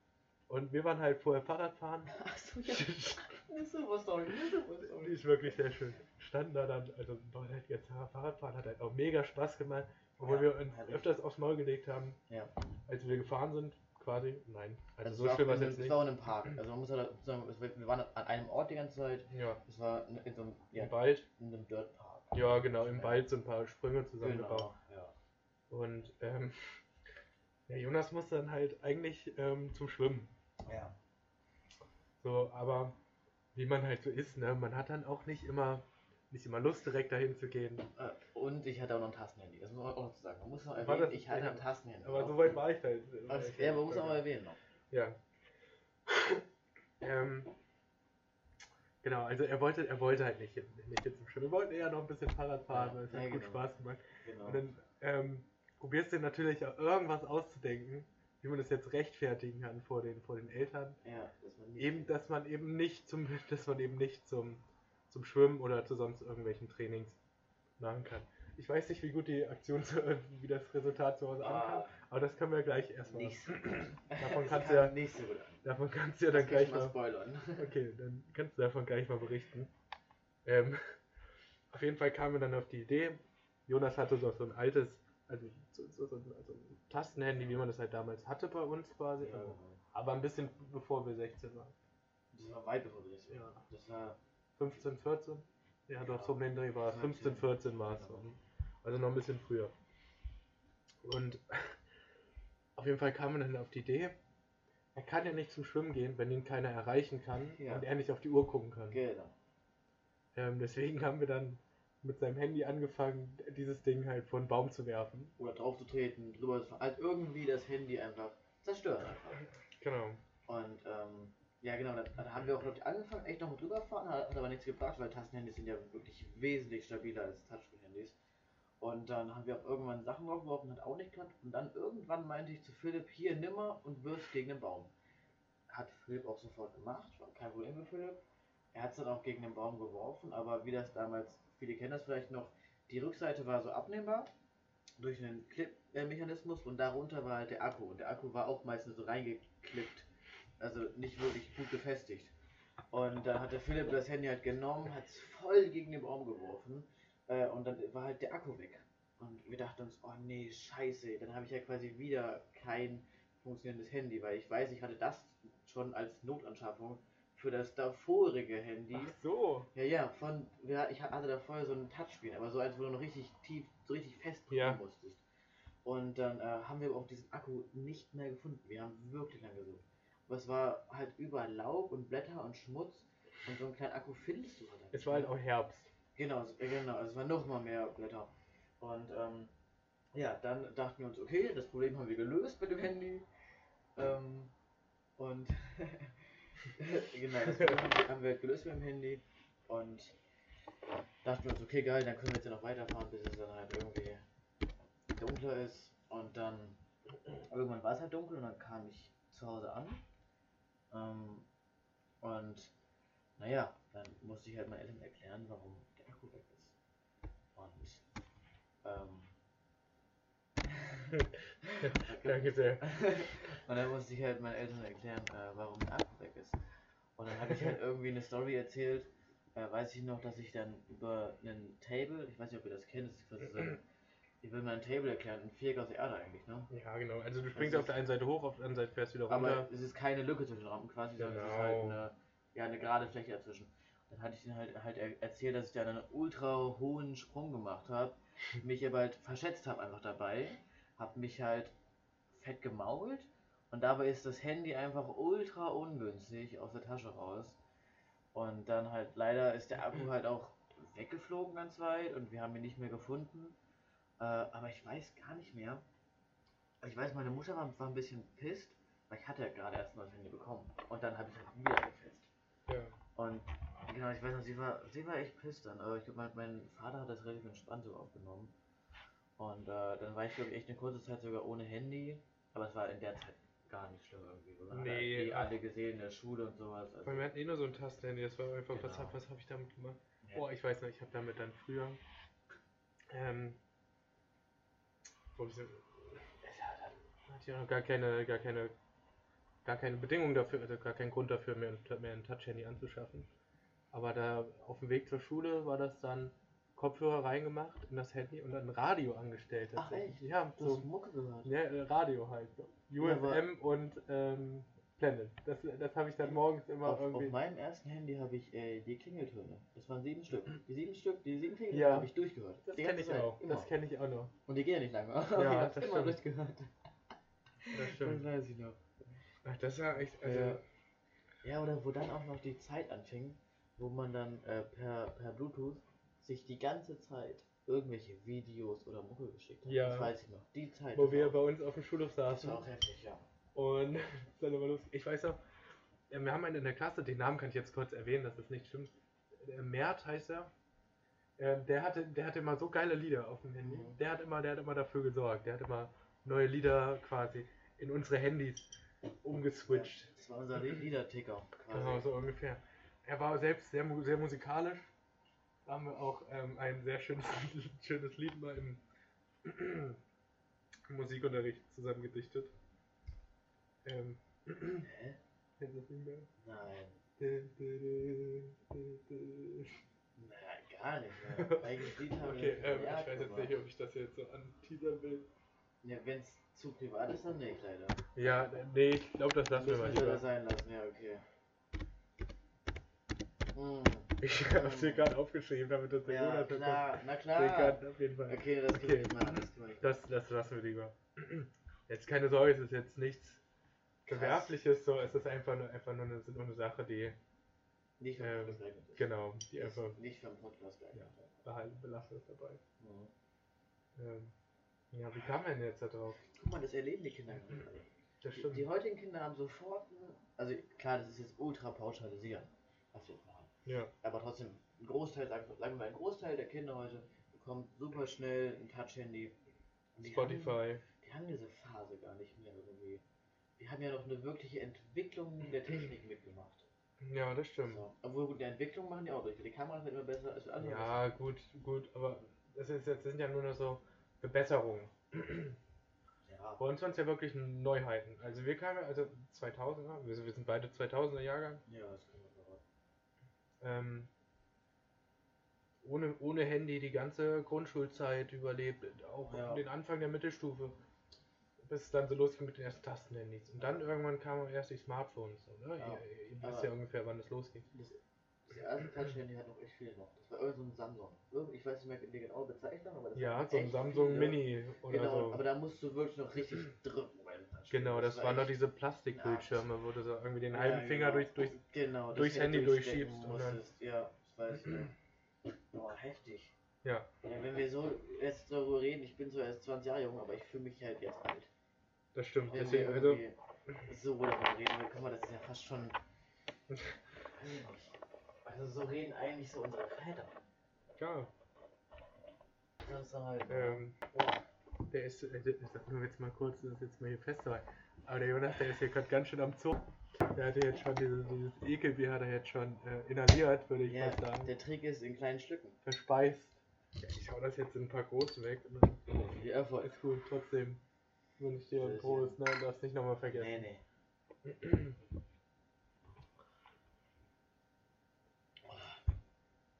Und wir waren halt vorher Fahrradfahren. (laughs) Ach so, ja. Das ist sowas doch. Die ist wirklich sehr schön. Standen da dann, also halt jetzt Fahrradfahren hat halt auch mega Spaß gemacht, obwohl Ja, wir uns herrlich. öfters aufs Maul gelegt haben, Ja. als wir gefahren sind, quasi. Nein, also Das so auch war es jetzt Es nicht. war auch in einem Park. Also man muss halt sagen, es- wir waren an einem Ort die ganze Zeit. Ja, Es war in in so einem, ja, im Wald. in einem Dirtpark. Ja, genau, im Wald so ein paar Sprünge zusammengebaut. Genau, ja. Und ähm, (laughs) ja, Jonas musste dann halt eigentlich ähm, zum Schwimmen. Ja. So, aber wie man halt so ist, ne, man hat dann auch nicht immer, nicht immer Lust, direkt dahin zu gehen. Äh, Und ich hatte auch noch ein Tastenhandy. Das muss man auch noch zu sagen. Man muss noch erwähnen, das- ich hatte ja. ein Tastenhandy. Aber so weit war ich war Also, ja, man muss auch mal erwähnen noch. Ja. ähm, genau, also er wollte, er wollte halt nicht, nicht jetzt zum Schwimmen. Wir wollten eher noch ein bisschen Fahrrad fahren, Ja, weil es ja, hat gut genau. Spaß gemacht. Genau. Und dann ähm, probierst du natürlich auch irgendwas auszudenken, wie man das jetzt rechtfertigen kann vor den, vor den Eltern. ja, das war nicht Eben, dass man eben nicht zum, (laughs) dass man eben nicht zum, zum Schwimmen oder zu sonst irgendwelchen Trainings machen kann. Ich weiß nicht, wie gut die Aktion, zu, wie das Resultat zu Hause ankam, aber das können wir gleich erstmal. Nicht so. (laughs) Davon kannst du ja, nicht so gut an. davon kannst du ja dann kann gleich mal mal. spoilern. (laughs) Okay, dann kannst du davon gleich mal berichten. Ähm, auf jeden Fall kamen wir dann auf die Idee, Jonas hatte so, so ein altes, also so, so, so, ein- also ein Tastenhandy, wie man das halt damals hatte bei uns quasi, Ja, also, aber ein bisschen bevor wir 16 waren. Das war weit bevor wir das Ja. waren. Das war 15, 14? Ja, Ja. doch, so den Dreh war es. 15, 14 war es. Also noch ein bisschen früher. Und (laughs) auf jeden Fall kam man dann auf die Idee, er kann ja nicht zum Schwimmen gehen, wenn ihn keiner erreichen kann Ja. und er nicht auf die Uhr gucken kann. genau. Ähm, deswegen haben wir dann mit seinem Handy angefangen, dieses Ding halt vor einen Baum zu werfen. Oder drauf zu treten, drüber zu fahren. Halt irgendwie das Handy einfach zerstören einfach. Genau. Und ähm, ja genau, da, da haben wir auch ich, angefangen, echt noch mit drüber fahren, hat, hat aber nichts gebracht, weil Tastenhandys sind ja wirklich wesentlich stabiler als Touchscreen-Handys. Und dann haben wir auch irgendwann Sachen draufgeworfen, hat auch nicht geklappt. Und dann irgendwann meinte ich zu Philipp, hier nimmer und wirf gegen den Baum. Hat Philipp auch sofort gemacht, war kein Problem für Philipp. Er hat es dann auch gegen den Baum geworfen, aber wie das damals, viele kennen das vielleicht noch, die Rückseite war so abnehmbar durch einen Clip-Mechanismus und darunter war halt der Akku. Und der Akku war auch meistens so reingeklippt, also nicht wirklich gut befestigt. Und dann hat der Philipp das Handy halt genommen, hat es voll gegen den Baum geworfen äh, und dann war halt der Akku weg. Und wir dachten uns, oh nee, scheiße, dann habe ich ja quasi wieder kein funktionierendes Handy, weil ich weiß, ich hatte das schon als Notanschaffung für das davorige Handy. Ach so. Ja, ja, von, ja, ich hatte da vorher so ein Touchscreen, aber so eins, wo du noch richtig tief, so richtig fest drücken Ja. musstest. Und dann äh, haben wir auch diesen Akku nicht mehr gefunden. Wir haben wirklich lange gesucht. Aber es war halt überall Laub und Blätter und Schmutz und so einen kleinen Akku findest du halt Es nicht war halt auch Herbst. Genau, es- äh, genau, also es war noch mal mehr Blätter. Und ähm, ja, dann dachten wir uns, okay, das Problem haben wir gelöst mit dem Handy. Ähm, und (laughs) (laughs) genau, das haben wir gelöst mit dem Handy. Und dachten uns, okay, geil, dann können wir jetzt ja noch weiterfahren, bis es dann halt irgendwie dunkler ist. Und dann irgendwann war es halt dunkel und dann kam ich zu Hause an. Ähm, und naja, dann musste ich halt meinen Eltern erklären, warum der Akku weg ist. Und ähm, (laughs) Danke sehr. (laughs) und dann musste ich halt meinen Eltern erklären, äh, warum der Akku weg ist. Und dann habe ich halt (laughs) irgendwie eine Story erzählt. Äh, weiß ich noch, dass ich dann über einen Table, ich weiß nicht, ob ihr das kennt, das ist quasi so ein, ich will mal ein Table erklären, ein Viereck aus der Erde eigentlich, ne? Ja, genau. Also du springst auf der einen Seite hoch, auf der anderen Seite fährst du wieder runter. Aber es ist keine Lücke zwischen Rampen quasi, sondern es ist Genau. halt eine, ja, eine gerade Fläche dazwischen. Dann hatte ich ihnen halt, halt er- erzählt, dass ich da einen ultra hohen Sprung gemacht habe, mich aber halt verschätzt habe einfach dabei, habe mich halt fett gemault und dabei ist das Handy einfach ultra ungünstig aus der Tasche raus. Und dann halt leider ist der Akku halt auch weggeflogen ganz weit und wir haben ihn nicht mehr gefunden. Äh, aber ich weiß gar nicht mehr. Ich weiß, meine Mutter war, war ein bisschen pisst, weil ich hatte ja gerade erst mal das Handy bekommen. Und dann habe ich halt wieder gefetzt. Ja. Und genau, ich weiß noch, sie war, sie war echt pisst dann. Aber ich glaube, mein, mein Vater hat das relativ entspannt so aufgenommen. Und äh, dann war ich, glaube ich, echt eine kurze Zeit sogar ohne Handy. Aber es war in der Zeit gar nicht schlimm irgendwie. weil Man hat Nee, die ach. alle gesehen in der Schule und sowas. Also, Weil wir hatten eh nur so ein Tastenhandy, das war einfach, was, Genau. hab- was habe ich damit gemacht? Ja. Boah, ich weiß nicht, ich habe damit dann früher, ähm, wo ich so, hatte ich noch gar keine, gar keine, gar keine Bedingung dafür, also gar keinen Grund dafür, mir ein, mir ein Touch-Handy anzuschaffen. Aber da auf dem Weg zur Schule war das dann Kopfhörer reingemacht in das Handy und dann Radio angestellt. Ach, echt? Ja, so, Mucke gehört. ja, äh, Radio halt. So. Ja, UFM und ähm, Planet. Das, das habe ich dann morgens immer Auf, irgendwie. auf meinem ersten Handy habe ich äh, die Klingeltöne. Das waren sieben Stück. Die sieben Stück, die sieben Klingeltöne Ja. habe ich durchgehört. Das Die kenne ich Zeit. auch. Immer. Das kenne ich auch noch. Und die gehen ja nicht lange. (laughs) Ja, habe das immer durchgehört. Das Das stimmt. weiß ich noch. Ach, das war echt. Also, Ja. Ja, oder wo dann auch noch die Zeit anfing, wo man dann äh, per, per Bluetooth sich die ganze Zeit irgendwelche Videos oder Mucke geschickt hat. Ja. Das weiß ich noch. Die Zeit. wo das wir war bei auch- uns auf dem Schulhof Das saßen war auch heftig, ja. und (laughs) dann immer los. Ich weiß noch, wir haben einen in der Klasse, den Namen kann ich jetzt kurz erwähnen, das ist nicht stimmt. Äh, Mert heißt er. Ähm, der hatte, der hatte immer so geile Lieder auf dem Handy. Mhm. Der hat immer, der hat immer dafür gesorgt. Der hat immer neue Lieder quasi in unsere Handys umgeswitcht. Das war unser Liederticker. Genau, so ungefähr. Er war selbst sehr, sehr musikalisch haben wir auch ähm, ein sehr schönes, (laughs) schönes Lied mal (clears throat) im Musikunterricht zusammen gedichtet. Ähm, Hä? (clears throat) kennst du das nicht mehr? Nein. Dun. Naja, gar nicht mehr. (laughs) Welches Lied haben Okay, wir ähm, ich weiß jetzt nicht, ob ich das jetzt so anteasern will. Ja, wenn es zu privat ist, dann nicht, leider. Ja, nee, ich glaube, das lassen wir mal lieber. das sein lassen, ja, okay. Hm. Ich hab's hier gerade aufgeschrieben, damit das Ja, Jonas klar, na klar. kann, auf jeden Fall. Okay, das Okay. nicht machen, das. Das, das lassen wir lieber. Jetzt keine Sorge, es ist jetzt nichts Krass. Verwerfliches, so, es ist einfach nur, einfach nur, eine, nur eine Sache, die, Nicht für Ähm, Podcast geeignet ist. genau, die Ist einfach Nicht den Podcast geeignet. behalten, belassen ist dabei. Mhm. Ähm, ja, wie kam man denn jetzt da drauf? Guck mal, das erleben die Kinder gerade. Das Die, stimmt. die heutigen Kinder haben sofort, also klar, das ist jetzt ultra pauschalisieren, machen. Ja, Aber trotzdem, ein Großteil, sagen wir mal, ein Großteil der Kinder heute bekommt super schnell ein Touch-Handy. Die Haben, Spotify. die haben diese Phase gar nicht mehr irgendwie. Wir haben ja noch eine wirkliche Entwicklung der Technik mitgemacht. Ja, das stimmt. So. Obwohl gut, die Entwicklung machen die auch durch. Die Kameras werden immer besser, alles immer Ja, gut, gut, aber das ist jetzt das sind ja nur noch so Verbesserungen. besser. Ja. Bei uns waren es ja wirklich Neuheiten. Also wir kamen, also 2000er, wir sind, beide 2000er Jahrgang. ja, das wir verraten. Ähm, ohne, ohne Handy die ganze Grundschulzeit überlebt, auch Ja. den Anfang der Mittelstufe, bis es dann so losging mit den ersten Tastenhandys. Und dann irgendwann kamen erst die Smartphones, oder? Ja. Ihr, ihr wisst ja ungefähr, wann es losging. Das, das erste Touch-Handy hat noch echt viele noch. Das war irgend so ein Samsung. Ich weiß nicht mehr die genaue Bezeichnung, aber das Ja, so ein Samsung. Mini oder Genau, so. aber da musst du wirklich noch richtig drücken. Genau, das, waren noch echt- diese Plastikbildschirme, wo du so irgendwie den Ja, halben Finger genau. durch, durch. genau, das durchs Handy durchschiebst und dann- musstest. Ja, das weiß ich. (clears throat) Boah, heftig. Ja, Ja, wenn wir so jetzt darüber reden, ich bin zwar erst 20 Jahre jung, aber ich fühle mich halt jetzt alt. das stimmt. Wenn Deswegen, wir also, so darüber reden, weil, guck mal, das ist ja fast schon. (laughs) Also so reden eigentlich so unsere Väter. ja, Das ist halt. ähm, boah. Der ist, äh, nur jetzt mal kurz, das ist jetzt mal hier festhalten. Aber der Jonas, der ist hier gerade ganz schön am Zug. Der hatte jetzt schon dieses, dieses Ekelbier, hat er jetzt schon äh, inhaliert, würde ich Ja, fast sagen. der Trick ist in kleinen Stücken. Verspeist. Ja, ich hau das jetzt in ein paar große weg. Viel Erfolg. Ist gut, trotzdem wünsche ich dir ein Prost, ne? Darfst nicht nochmal vergessen. Nee, nee. (clears throat)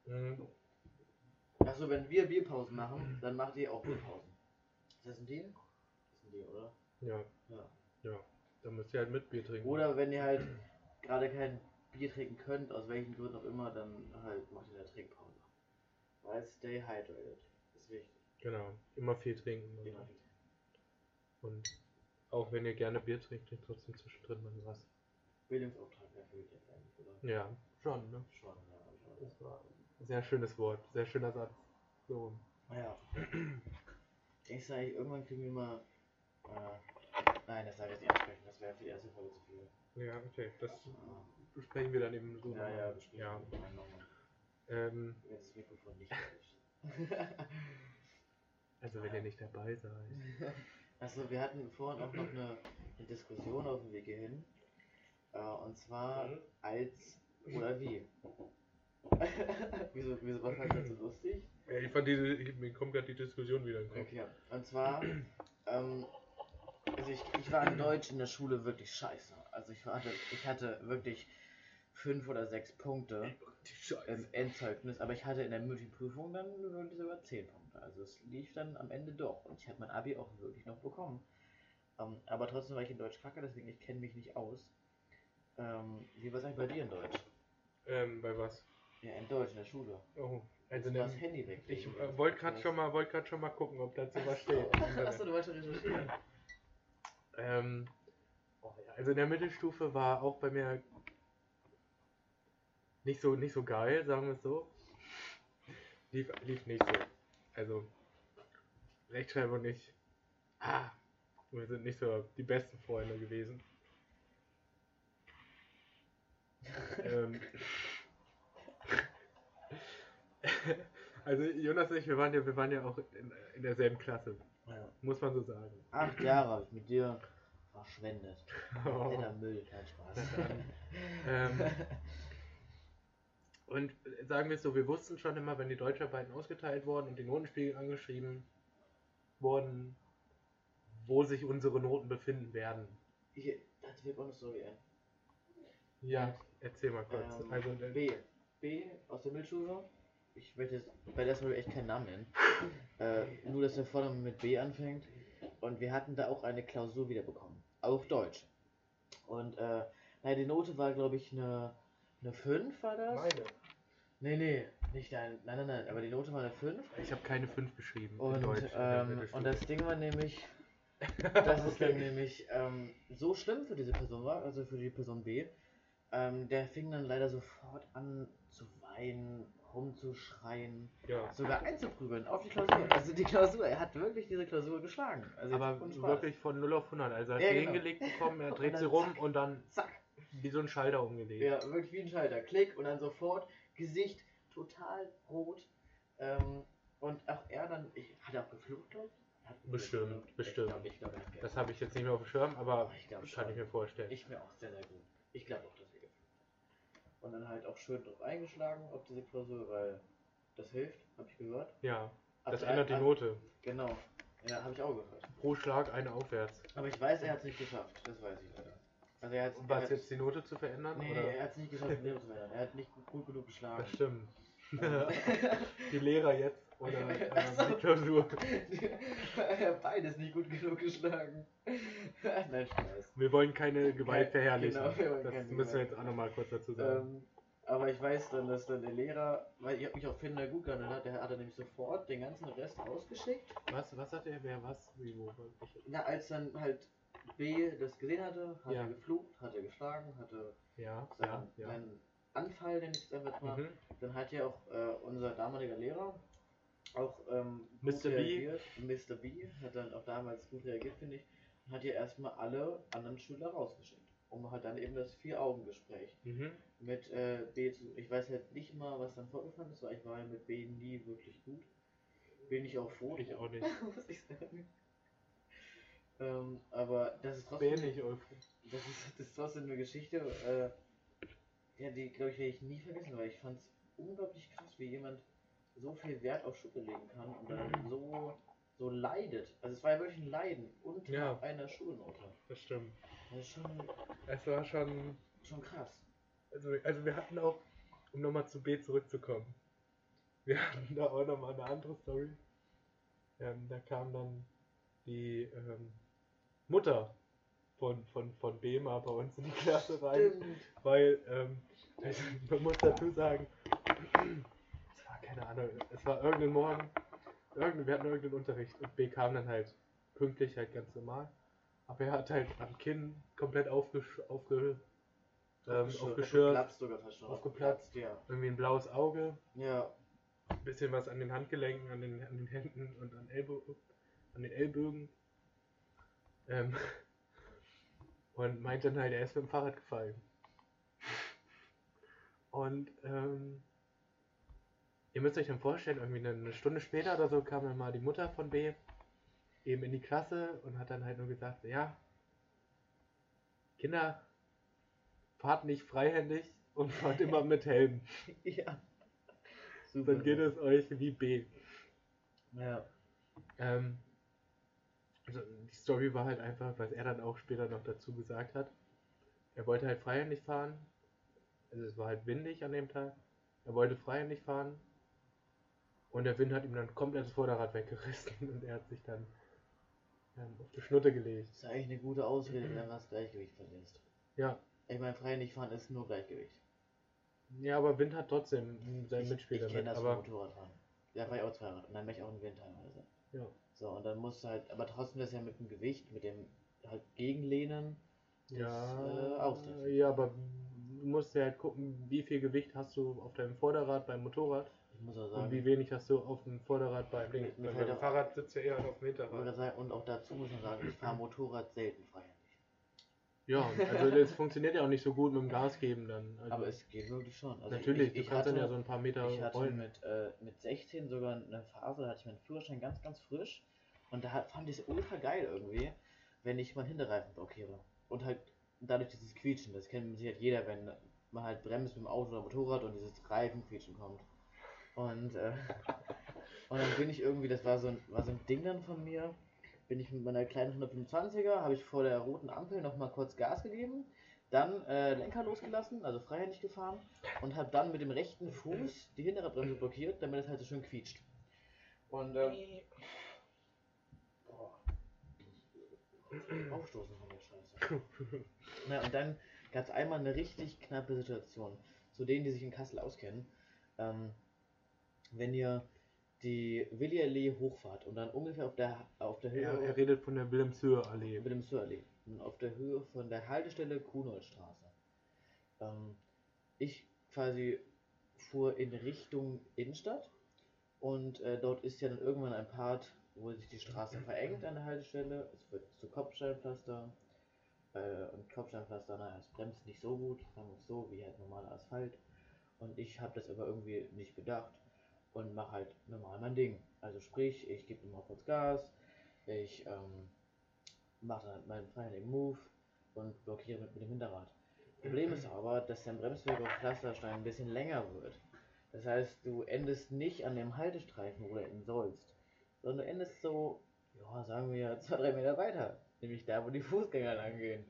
Mhm. Achso, wenn wir Bierpausen machen, dann macht ihr auch Bierpausen. Ist das ein Deal? Das ist ein Deal, oder? Ja, Ja. ja. Dann müsst ihr halt mit Bier trinken. Oder wenn ihr halt gerade kein Bier trinken könnt, aus welchen Gründen auch immer, dann halt macht ihr eine Trinkpause. Weil stay hydrated. Ist wichtig. Genau, immer viel trinken. Und, Genau. und auch wenn ihr gerne Bier trinkt, trinkt trotzdem zwischendrin mal was. Bildungsauftrag erfüllt jetzt eigentlich, oder? Ja, schon, ne? Schon, ja. Schon. Das war ein sehr schönes Wort, sehr schöner Satz. So. Ja. (clears throat) Denkst du eigentlich, irgendwann kriegen wir mal. Äh, nein, das sage ich nicht ansprechen, das wäre für die erste Folge zu viel. Ja, okay, das besprechen wir dann eben so. Ja, ja, besprechen ja. wir mal nochmal. Ähm, Wenn das Mikrofon nicht (laughs) also wenn ihr nicht dabei seid. (laughs) Also wir hatten vorhin auch noch eine, eine Diskussion auf dem Weg hierhin. Äh, und zwar Mhm. als oder wie. (laughs) wieso, wieso war das so lustig? Ich fand diese, ich, mir kommt gerade die Diskussion wieder in den Kopf. Okay, und zwar, (clears throat) ähm, also ich, ich war in Deutsch in der Schule wirklich scheiße. Also ich hatte, ich hatte wirklich fünf oder sechs Punkte im Endzeugnis, aber ich hatte in der mündlichen Prüfung dann wirklich sogar zehn Punkte. Also es lief dann am Ende doch und ich habe mein Abi auch wirklich noch bekommen. Ähm, aber trotzdem war ich in Deutsch kacke, deswegen ich kenne mich nicht aus. Ähm, wie war es eigentlich bei dir in Deutsch? Ähm, bei was? Ja, in Deutsch, in der Schule. Oh, also Du das Handy weg. ich äh, wollte gerade schon mal, gerade schon mal gucken, ob dazu was steht. (laughs) Achso, du wolltest recherchieren. Ähm, oh ja, also in der Mittelstufe war auch bei mir nicht so, nicht so geil, sagen wir es so. Lief, lief nicht so. Also Rechtschreibung nicht. Ah, wir sind nicht so die besten Freunde gewesen. (laughs) ähm, (laughs) also Jonas und ich, wir waren ja, wir waren ja auch in, in derselben Klasse, Ja. muss man so sagen. Acht Jahre habe ich mit dir verschwendet. Oh. Netter Müll, kein Spaß. (laughs) Ähm, Und äh, sagen wir es so, wir wussten schon immer, wenn die Deutscharbeiten ausgeteilt wurden und die Notenspiegel angeschrieben wurden, wo sich unsere Noten befinden werden. Das wird auch eine Story ein. Ja, erzähl mal kurz. Ähm, also, äh, B. B aus der Mittelstufe. Ich werde jetzt bei der Story echt keinen Namen nennen. Äh, nur, dass der Vorname mit B anfängt. Und wir hatten da auch eine Klausur wieder bekommen. Auf Deutsch. Und, äh, naja, die Note war, glaube ich, eine, eine 5 war das? meine. Nee, nee, nicht dein. Nein, nein, nein, aber die Note war eine 5. Ich habe keine 5 geschrieben. in Und, Deutsch in der ähm, Mittelstufe. und das Ding war nämlich, (laughs) dass es Okay. dann nämlich ähm, so schlimm für diese Person war, also für die Person B, ähm, der fing dann leider sofort an zu weinen, rumzuschreien, Ja. sogar einzuprügeln auf die Klausur. Also die Klausur, er hat wirklich diese Klausur geschlagen. Also Aber wirklich von 0 auf 100. Also er hat Ja, sie genau. hingelegt bekommen, er (laughs) dreht sie rum zack. und dann Zack. wie so ein Schalter umgelegt. Ja, wirklich wie ein Schalter. Klick und dann sofort Gesicht total rot. Ähm, und auch er dann, ich, hat er auch geflucht, glaube ich? Bestimmt, bestimmt. Ich glaub, Das habe ich jetzt nicht mehr auf dem Schirm, aber Aber ich glaub kann schon. ich mir vorstellen. Ich mir auch sehr, sehr gut. Ich glaube auch, dass wir geflucht haben. Und dann halt auch schön drauf eingeschlagen auf diese Klausur, weil das hilft, habe ich gehört. ja, Ab das ändert die Note. Genau. Ja, habe ich auch gehört. Pro Schlag eine aufwärts. Aber ich weiß, er hat es nicht geschafft. Das weiß ich leider. Also er hat Um was jetzt die Note zu verändern? Nee, oder? er hat es nicht geschafft, den Lehrer zu verändern. Er hat nicht gut, gut genug geschlagen. Das stimmt. (laughs) Die Lehrer jetzt oder ähm, (laughs) Ach so. die Klausur. er hat beides nicht gut genug geschlagen. (laughs) Nein, Spaß. Wir wollen keine Gewalt Kein- verherrlichen. genau, das müssen wir jetzt auch nochmal kurz dazu sagen. Ähm, aber ich weiß dann, dass dann der Lehrer, weil ich mich auf Finder gut gehandelt hat, der hat dann nämlich sofort den ganzen Rest rausgeschickt. was, was hat er? Wer was? Wie, wo? Na, als dann halt B das gesehen hatte, hat Ja. er geflucht, hat er geschlagen, hatte ja, seinen, ja, ja. seinen Anfall, den ich jetzt einfach mal. Mhm. Dann hat ja auch äh, unser damaliger Lehrer auch ähm, Mr. B. Mr. B hat dann auch damals gut reagiert, finde ich. Und hat ja erstmal alle anderen Schüler rausgeschickt. Um halt dann eben das Vier-Augen-Gespräch Mhm. mit äh, B zu. Ich weiß halt nicht mal, was dann vorgefallen ist, weil ich war ja mit B nie wirklich gut. Bin ich auch froh. Ich auch nicht. (laughs) muss ich sagen. Ähm, aber das ist trotzdem. Bin ich. Das ist, das ist trotzdem eine Geschichte, äh, ja, die glaube ich werde ich nie vergessen, weil ich fand es unglaublich krass, wie jemand so viel Wert auf Schule legen kann und dann so, so leidet. Also es war ja wirklich ein Leiden unter Ja. einer Schulnote. Das stimmt. Das ist schon, Es war schon. schon krass. Also, also wir hatten auch, um nochmal zu B zurückzukommen, wir (laughs) hatten da auch nochmal eine andere Story. Ähm, da kam dann die ähm, Mutter von, von, von B mal bei uns in die Klasse rein, Stimmt. weil ähm, (laughs) also man muss dazu sagen, keine Ahnung, es war irgendein Morgen, irgendein, wir hatten irgendeinen Unterricht und B kam dann halt pünktlich, halt ganz normal. Aber er hat halt am Kinn komplett aufgesch aufge, ähm, aufgeschürt, Aufgeplatzt sogar fast schon. Aufgeplatzt. Ja. irgendwie ein blaues Auge, Ja. ein bisschen was an den Handgelenken, an den, an den Händen und an, Ellbo an den Ellbögen. Ähm, (laughs) und meint dann halt, er ist mit dem Fahrrad gefallen. Und ähm, ihr müsst euch dann vorstellen, irgendwie eine, Stunde später oder so kam dann mal die Mutter von B eben in die Klasse und hat dann halt nur gesagt, ja, Kinder, fahrt nicht freihändig und (laughs) fahrt immer mit Helm. ja. Super. Dann geht es euch wie B. Ja. Ähm, also die Story war halt einfach, was er dann auch später noch dazu gesagt hat. Er wollte halt freihändig fahren. Also es war halt windig an dem Tag. Er wollte freihändig fahren. Und der Wind hat ihm dann komplett das Vorderrad weggerissen (laughs) und er hat sich dann ähm, auf die Schnutte gelegt. Das ist eigentlich eine gute Ausrede, wenn man das Gleichgewicht verlässt. Ja. Ich meine, frei nicht fahren ist nur Gleichgewicht. Ja, aber Wind hat trotzdem sein ich, Mitspieler Ich kenne mit. das Aber Motorradfahren. Da war ich auch Zweirad und dann war ich auch im Wind teilweise. ja. So, und dann musst du halt, aber trotzdem das ja mit dem Gewicht, mit dem halt Gegenlehnen, das Ja, äh, ausgleichen. ja, aber du musst ja halt gucken, wie viel Gewicht hast du auf deinem Vorderrad beim Motorrad Muss und sagen, wie wenig hast du auf dem Vorderrad beim Ding. Mit- mit halt Fahrrad sitzt ja eher auf dem Hinterrad. und auch dazu muss man sagen, ich fahre Motorrad selten freihändig. Ja, also das funktioniert ja auch nicht so gut mit dem Gas geben dann. Also Aber es geht wirklich schon. Also natürlich, ich, ich, du kannst dann hatte, ja so ein paar Meter ich hatte rollen. mit, äh, mit 16 sogar eine Phase, da hatte ich meinen Führerschein ganz, ganz frisch. Und da fand ich es ultra geil irgendwie, wenn ich meinen Hinterreifen blockiere. Und halt dadurch dieses Quietschen, das kennt mit Sicherheit jeder, wenn man halt bremst mit dem Auto oder Motorrad und dieses Reifenquietschen kommt. Und, äh, (laughs) und dann bin ich irgendwie, das war so, ein, war so ein Ding dann von mir, bin ich mit meiner kleinen 125er, habe ich vor der roten Ampel nochmal kurz Gas gegeben, dann äh, Lenker losgelassen, also freihändig gefahren und habe dann mit dem rechten Fuß die hintere Bremse blockiert, damit es halt so schön quietscht. Und ähm, boah. Aufstoßen von der Scheiße. (laughs) Na, und dann gab es einmal eine richtig knappe Situation. Zu denen, die sich in Kassel auskennen. Ähm, wenn ihr die Willi-Allee hochfahrt und dann ungefähr auf der, auf der Höhe. Er, er redet von der Wilhelmshöhe-Allee. Sörli. Auf der Höhe von der Haltestelle Kunoldstraße. Ähm, ich quasi fuhr in Richtung Innenstadt und äh, dort ist ja dann irgendwann ein Part, wo sich die Straße verengt an der Haltestelle. Es wird zu Kopfsteinpflaster. Äh, und Kopfsteinpflaster, naja, es bremst nicht so gut, sagen wir es so, wie halt normaler Asphalt. Und ich habe das aber irgendwie nicht bedacht und mache halt normal mein Ding. Also sprich, ich gebe immer kurz Gas, ich ähm, mache dann meinen freien Move und blockiere mit, mit dem Hinterrad. Problem ist aber, dass dein Bremsweg auf Pflasterstein ein bisschen länger wird. Das heißt, du endest nicht an dem Haltestreifen, wo du enden sollst, sondern du endest so, ja, sagen wir, zwei, drei Meter weiter. Nämlich da, wo die Fußgänger lang gehen.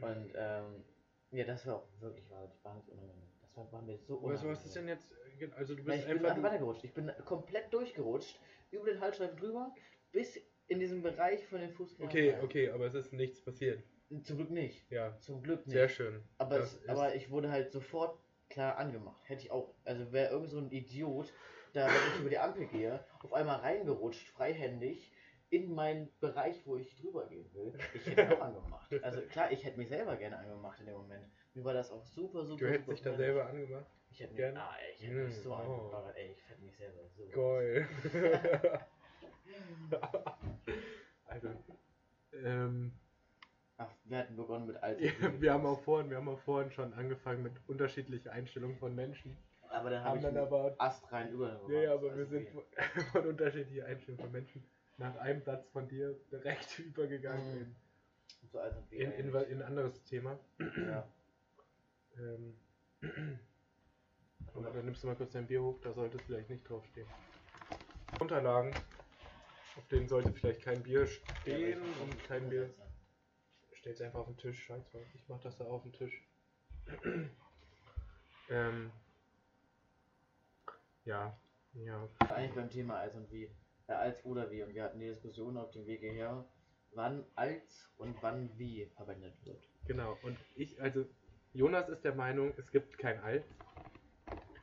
Und ähm, ja, das war auch wirklich wahnsinnig unangenehm. Das war, war mir so Was, unangenehm. was ist denn jetzt? Also du bist ich bin einfach. einfach weitergerutscht. Ich bin komplett durchgerutscht, über den Haltestreifen drüber, bis in diesem Bereich von den Fußgängern. Okay, okay, aber es ist nichts passiert. Zum Glück nicht. Ja, Zum Glück nicht. sehr schön. Aber, es, aber ich wurde halt sofort klar angemacht. Hätte ich auch, also wäre irgend so ein Idiot, da wenn ich über die Ampel gehe, auf einmal reingerutscht, freihändig, in meinen Bereich, wo ich drüber gehen will. Ich hätte auch angemacht. (laughs) Also klar, ich hätte mich selber gerne angemacht in dem Moment. Mir war das auch super, super, Du hättest super dich da selber angemacht. Ich hätte mich, gerne? ah, ich hätte mich so oh. angebaggert, ey, ich hätte mich selber so. Geil. (laughs) (laughs) also, ähm, Ach, wir hatten begonnen mit alt. wir haben auch vorhin, wir haben auch vorhin schon angefangen mit unterschiedlichen Einstellungen von Menschen. aber dann habe Haben dann aber, Ast rein über. ja, ja, aber Also wir sind wie- (laughs) von unterschiedlichen Einstellungen von Menschen nach einem Satz von dir direkt übergegangen Mhm. so in, in, in ein anderes Thema. ja. Ähm, (clears throat) aber dann nimmst du mal kurz dein Bier hoch, da sollte es vielleicht nicht draufstehen. Unterlagen, auf denen sollte vielleicht kein Bier stehen und kein Bier. Stellt es einfach auf den Tisch, scheiß. Ich mach das da auf den Tisch. (clears throat) ähm, ja, ja. Eigentlich beim Thema als und wie. Äh, als oder wie. Und wir hatten die Diskussion auf dem Wege her, wann als und wann wie verwendet wird. Genau. Und ich, also, Jonas ist der Meinung, es gibt kein Alt.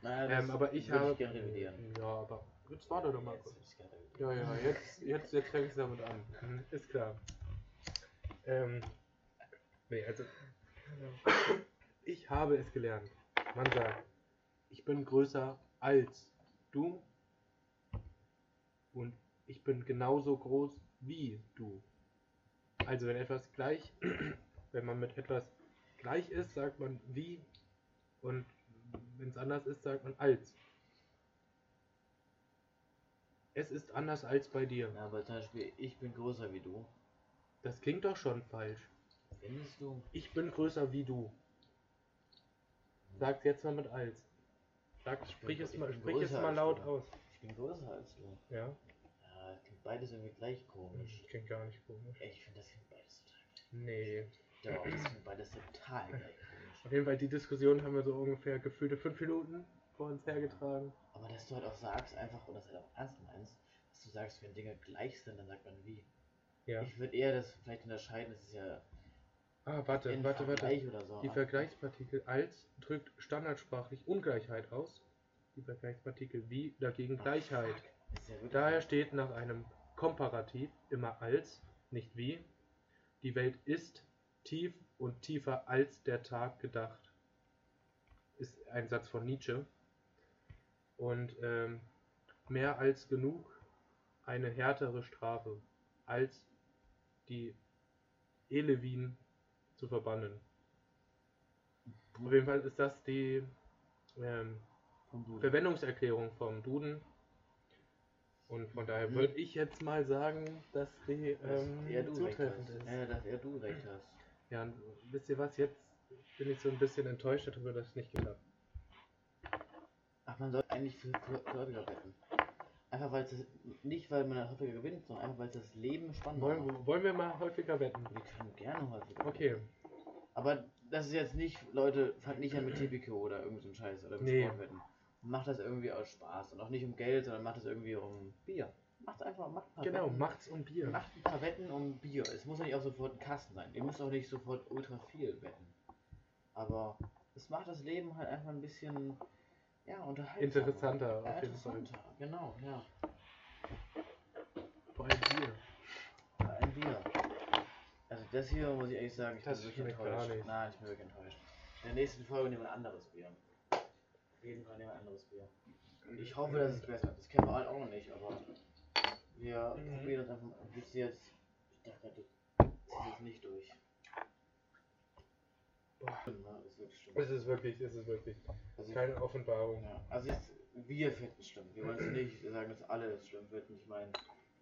Naja, Ähm, aber ich habe. Ich gerne revidieren. Ja, aber. Jetzt warte doch mal Jetzt kurz. Ja, ja, jetzt, jetzt, jetzt fängst du damit an. Mhm, ist klar. Ähm, nee, also. Ich habe es gelernt. Man sagt, ich bin größer als du und ich bin genauso groß wie du. Also wenn etwas gleich, (clears throat) wenn man mit etwas gleich ist, sagt man wie und wenn es anders ist, sagt man als. Es ist anders als bei dir. Ja, aber zum Beispiel, ich bin größer wie du. Das klingt doch schon falsch. Findest du? Ich bin größer wie du. Sag's jetzt mal mit als. Sag, sprich bin- es mal, sprich es mal laut aus. Ich bin größer als du. Ja? Ja, klingt beides irgendwie gleich komisch. Klingt gar nicht komisch. Ey, Ich finde das klingt beides total Nee. gleich. Doch, das klingt beides total gleich. Auf jeden Fall, die Diskussion haben wir so ungefähr gefühlte fünf Minuten vor uns hergetragen. Aber dass du halt auch sagst, einfach, und das halt auch ernst meinst, dass du sagst, wenn Dinge gleich sind, dann sagt man wie. Ja. Ich würde eher das vielleicht unterscheiden, das ist ja Ah, warte, in warte, warte. Vergleich oder so. Die Vergleichspartikel als drückt standardsprachlich Ungleichheit aus. Die Vergleichspartikel wie dagegen Ach, Gleichheit. ja Daher steht nach einem Komparativ immer als, nicht wie. Die Welt ist tief und tiefer als der Tag gedacht. Ist ein Satz von Nietzsche. Und ähm, mehr als genug eine härtere Strafe als die Elevin zu verbannen. Auf jeden Fall ist das die ähm. Verwendungserklärung vom Duden. Und von daher Mhm. würde ich jetzt mal sagen, dass die Dass ähm, recht zutreffend hast. ist. Ja, dass eher du recht hast. Ja, und wisst ihr was? Jetzt bin ich so ein bisschen enttäuscht darüber, dass es nicht geklappt Ach, man soll eigentlich für, für, für häufiger wetten. Einfach weil es nicht, weil man häufiger gewinnt, sondern einfach weil es das Leben spannender macht. wollen, wollen wir mal häufiger wetten? Wir können gerne häufiger Okay. wetten. Aber das ist jetzt nicht, Leute, fangt nicht an mit TPQ oder irgend so Scheiß oder mit Nee. Sportwetten. Macht das irgendwie aus Spaß und auch nicht um Geld, sondern macht das irgendwie um Bier. Macht einfach, macht ein paar Genau, Wetten. macht's um Bier. Macht ein paar Wetten um Bier. Es muss ja nicht auch sofort ein Kasten sein. Ihr müsst auch nicht sofort ultra viel wetten. Aber es macht das Leben halt einfach ein bisschen ja, unterhaltsamer. Interessanter Ja, auf jeden Fall. Genau, ja. Vor allem Bier. Ein Bier. Also das hier muss ich ehrlich sagen, ich Das bin wirklich enttäuscht. Nein, ich bin wirklich enttäuscht. In der nächsten Folge nehmen wir ein anderes Bier. Auf jeden Fall nehmen wir ein anderes Bier. Ich hoffe, dass es besser ist. Das kennen wir halt auch noch nicht, aber wir Mhm. probieren uns einfach. Ich ziehe jetzt. Ich dachte, du ziehst nicht durch. Boah. Stimmt, ne? Das wird stimmt. Es ist wirklich, es ist wirklich Also, keine Offenbarung. ja. also jetzt, wir finden es schlimm. Wir wollen es nicht sagen, dass alle es schlimm finden. Ich meine,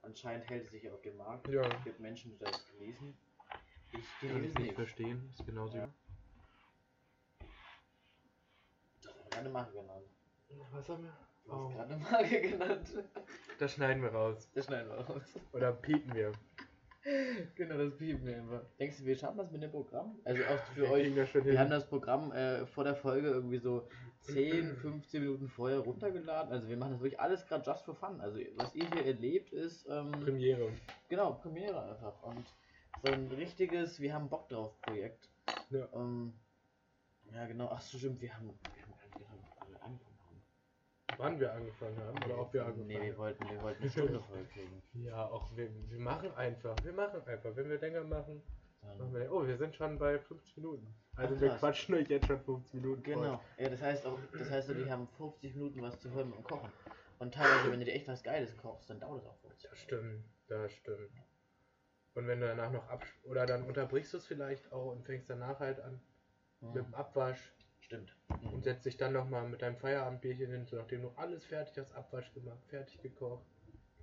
anscheinend hält es sich auf dem Markt. Ja. Es gibt Menschen, die das genießen. Ich Kann es nicht verstehen. Ist genauso. Ja. Du hast gerade eine Marke genannt. Was haben wir? Du hast Oh. gerade eine Marke (laughs) genannt. Das schneiden wir raus. Das schneiden wir raus. Oder piepen wir. Genau, das piepen wir einfach. Denkst du, wir schaffen das mit dem Programm? Also auch für Wir euch. Wir hin. haben das Programm äh, vor der Folge irgendwie so 10, 15 Minuten vorher runtergeladen. Also wir machen das wirklich alles gerade just for fun. Also was ihr hier erlebt ist, ähm, Premiere. genau, Premiere einfach. Und so ein richtiges, wir haben Bock drauf Projekt. Ja. Ähm, ja genau, ach so stimmt, wir haben, wir haben gar nicht gedacht, wann wir angefangen haben. Wann wir angefangen haben oder ob wir angefangen Nee, wir haben. wollten, wir wollten eine Stunde voll kriegen. (laughs) Ja, auch wir, wir machen einfach. Wir machen einfach. Wenn wir länger machen, machen Dann, wir. Oh, wir sind schon bei 50 Minuten. Also Ach, wir krass. quatschen euch jetzt schon 50 Minuten. voll. genau. Ja, das heißt auch, das heißt, wir haben 50 Minuten was zu hören beim Kochen. Und teilweise, wenn du dir echt was Geiles kochst, dann dauert es auch 50 Das stimmt, das stimmt. Und wenn du danach noch ab oder dann unterbrichst du es vielleicht auch und fängst danach halt an mit Mhm. dem Abwasch Stimmt. und setzt dich dann nochmal mit deinem Feierabendbierchen hin, so nachdem du alles fertig hast, Abwasch gemacht, fertig gekocht,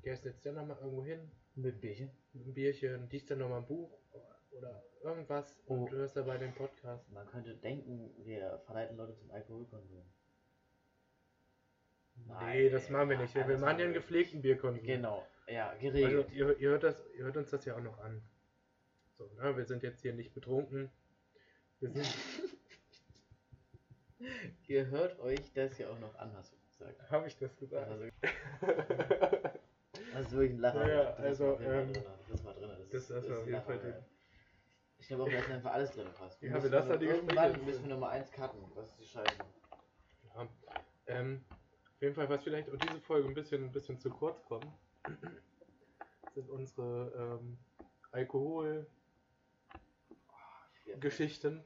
gehst jetzt dann nochmal irgendwo hin, Mit Bierchen? mit einem Bierchen, liest dann nochmal ein Buch oder irgendwas Oh. und du hörst dabei den Podcast. Man könnte denken, wir verleiten Leute zum Alkoholkonsum. Nee, das machen wir nicht. Wir, Nein, machen ja einen gepflegten Bierkonsum. Genau, ja, Also, geregelt. ihr, ihr, hört das, ihr hört uns das ja auch noch an. So, ne? Wir sind jetzt hier nicht betrunken. Wir sind, (laughs) (laughs) Ihr hört euch das ja auch noch an, hast du gesagt. habe ich das gesagt? Also, das ist wirklich ein Lacher. Ja, das also, ähm. Das mal drin. Das, das wir ist auf jeden Fall ja. drin. Ich glaube auch, da ist einfach alles drin fast. Ja, müssen wir nur- die Irgendwann müssen wir Nummer 1 cutten. Das ist die Scheiße. Ja. Ähm, auf jeden Fall, was vielleicht auch diese Folge ein bisschen, ein bisschen zu kurz kommt, (clears throat) sind unsere ähm, Alkohol-Geschichten.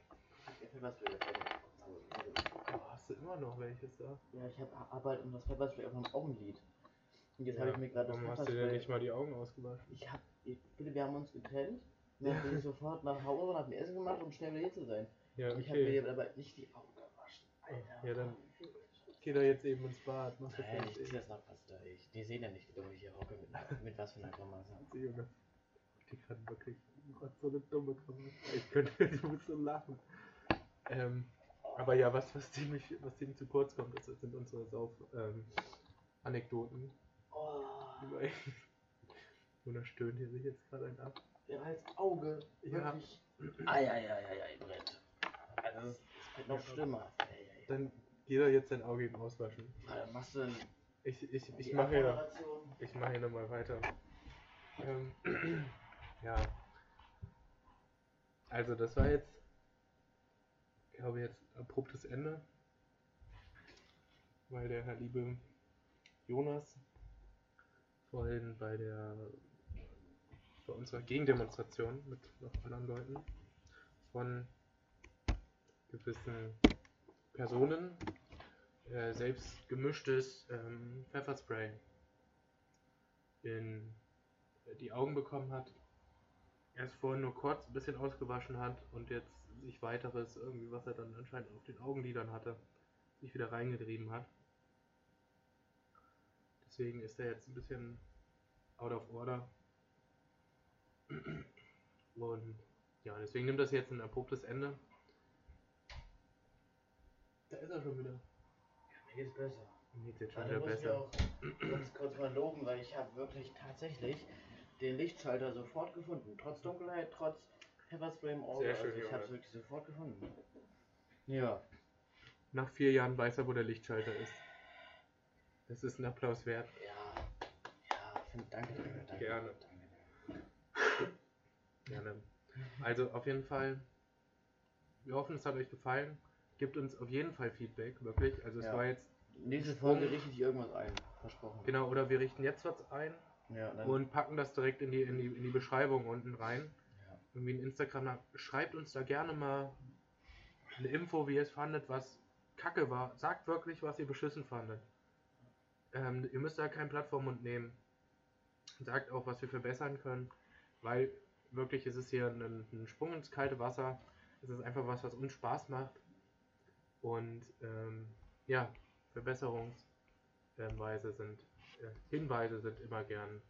Pfefferspray. Oh, hast du immer noch welches da? Ja, ich habe Arbeit um das Pfefferspray auf meinem Augenlid. Und jetzt habe ich mir gerade das Warum hast du dir nicht mal die Augen ausgewaschen? Ich hab, ich, bitte, wir haben uns getrennt. Und (laughs) dann bin ich sofort nach Hause und hab mir Essen gemacht, um schnell wieder hier zu sein. Ja, Und ich habe mir okay. dabei nicht die Augen gewaschen. Alter. Ja, dann geh doch jetzt eben ins Bad. Mach das Nein, ich zieh das noch was durch. Die sehen ja nicht, wie dumm ich hier hocke mit, mit was für einer Grimasse. Junge. Die kann wirklich Gott, so eine dumme Kamera. Ich könnte, ich muss so lachen. Ähm, aber ja, was, was ziemlich, was ziemlich zu kurz kommt, das sind unsere Sauf, ähm, Anekdoten. Oh, Über (laughs) Jonas stöhnt hier sich jetzt gerade ein ab. der als Auge. Ja. Wirklich. Eieieiei, brennt. Also, das, wird noch Ja. schlimmer. Dann geh doch jetzt dein Auge eben auswaschen. Alter, machst du denn Ich, ich, ich mache hier, ich mache hier nochmal weiter. Ähm, (clears throat) ja. Also das war jetzt, ich, jetzt ein abruptes Ende. Weil der Herr liebe Jonas vorhin bei der bei unserer Gegendemonstration mit noch anderen Leuten von gewissen Personen äh, selbst gemischtes ähm, Pfefferspray in die Augen bekommen hat. Erst vorhin nur kurz ein bisschen ausgewaschen hat und jetzt sich weiteres, irgendwie was er dann anscheinend auf den Augenlidern hatte, sich wieder reingetrieben hat. Deswegen ist er jetzt ein bisschen out of order. Und ja, deswegen nimmt das jetzt ein abruptes Ende. Da ist er schon wieder. Mir geht's besser. Mir geht's jetzt schon Also wieder muss ich besser. auch ganz kurz mal loben, weil ich habe wirklich tatsächlich den Lichtschalter sofort gefunden. Trotz Dunkelheit, trotz Pepperspray im Auge. Sehr schön, also ich habe es wirklich sofort gefunden. Ja. Nach vier Jahren weiß er, wo der Lichtschalter ist. Das ist ein Applaus wert. Ja. Ja, find, danke, danke, danke. Gerne. Danke. Gerne. Also auf jeden Fall, wir hoffen, es hat euch gefallen. Gebt uns auf jeden Fall Feedback, wirklich. Also es Ja. war jetzt, Nächste Folge richte ich irgendwas ein. Versprochen. genau, oder wir richten jetzt was ein Ja, und packen das direkt in die, in die, in die Beschreibung unten rein. Ja. Irgendwie ein Instagram. Schreibt uns da gerne mal eine Info, wie ihr es fandet, was kacke war. Sagt wirklich, was ihr beschissen fandet. Ähm, ihr müsst da kein Plattformmund nehmen. Sagt auch, was wir verbessern können, weil wirklich ist es hier ein, ein Sprung ins kalte Wasser. Es ist einfach was, was uns Spaß macht. Und ähm, ja, Verbesserungsweise sind, Hinweise sind immer gern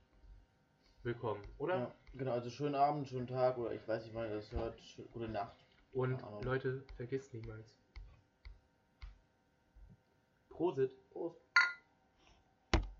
willkommen, oder? ja, genau, also schönen Abend, schönen Tag oder ich weiß nicht, wann ihr das hört. Gute Nacht. Und. Leute, vergisst niemals. Prosit. Prost.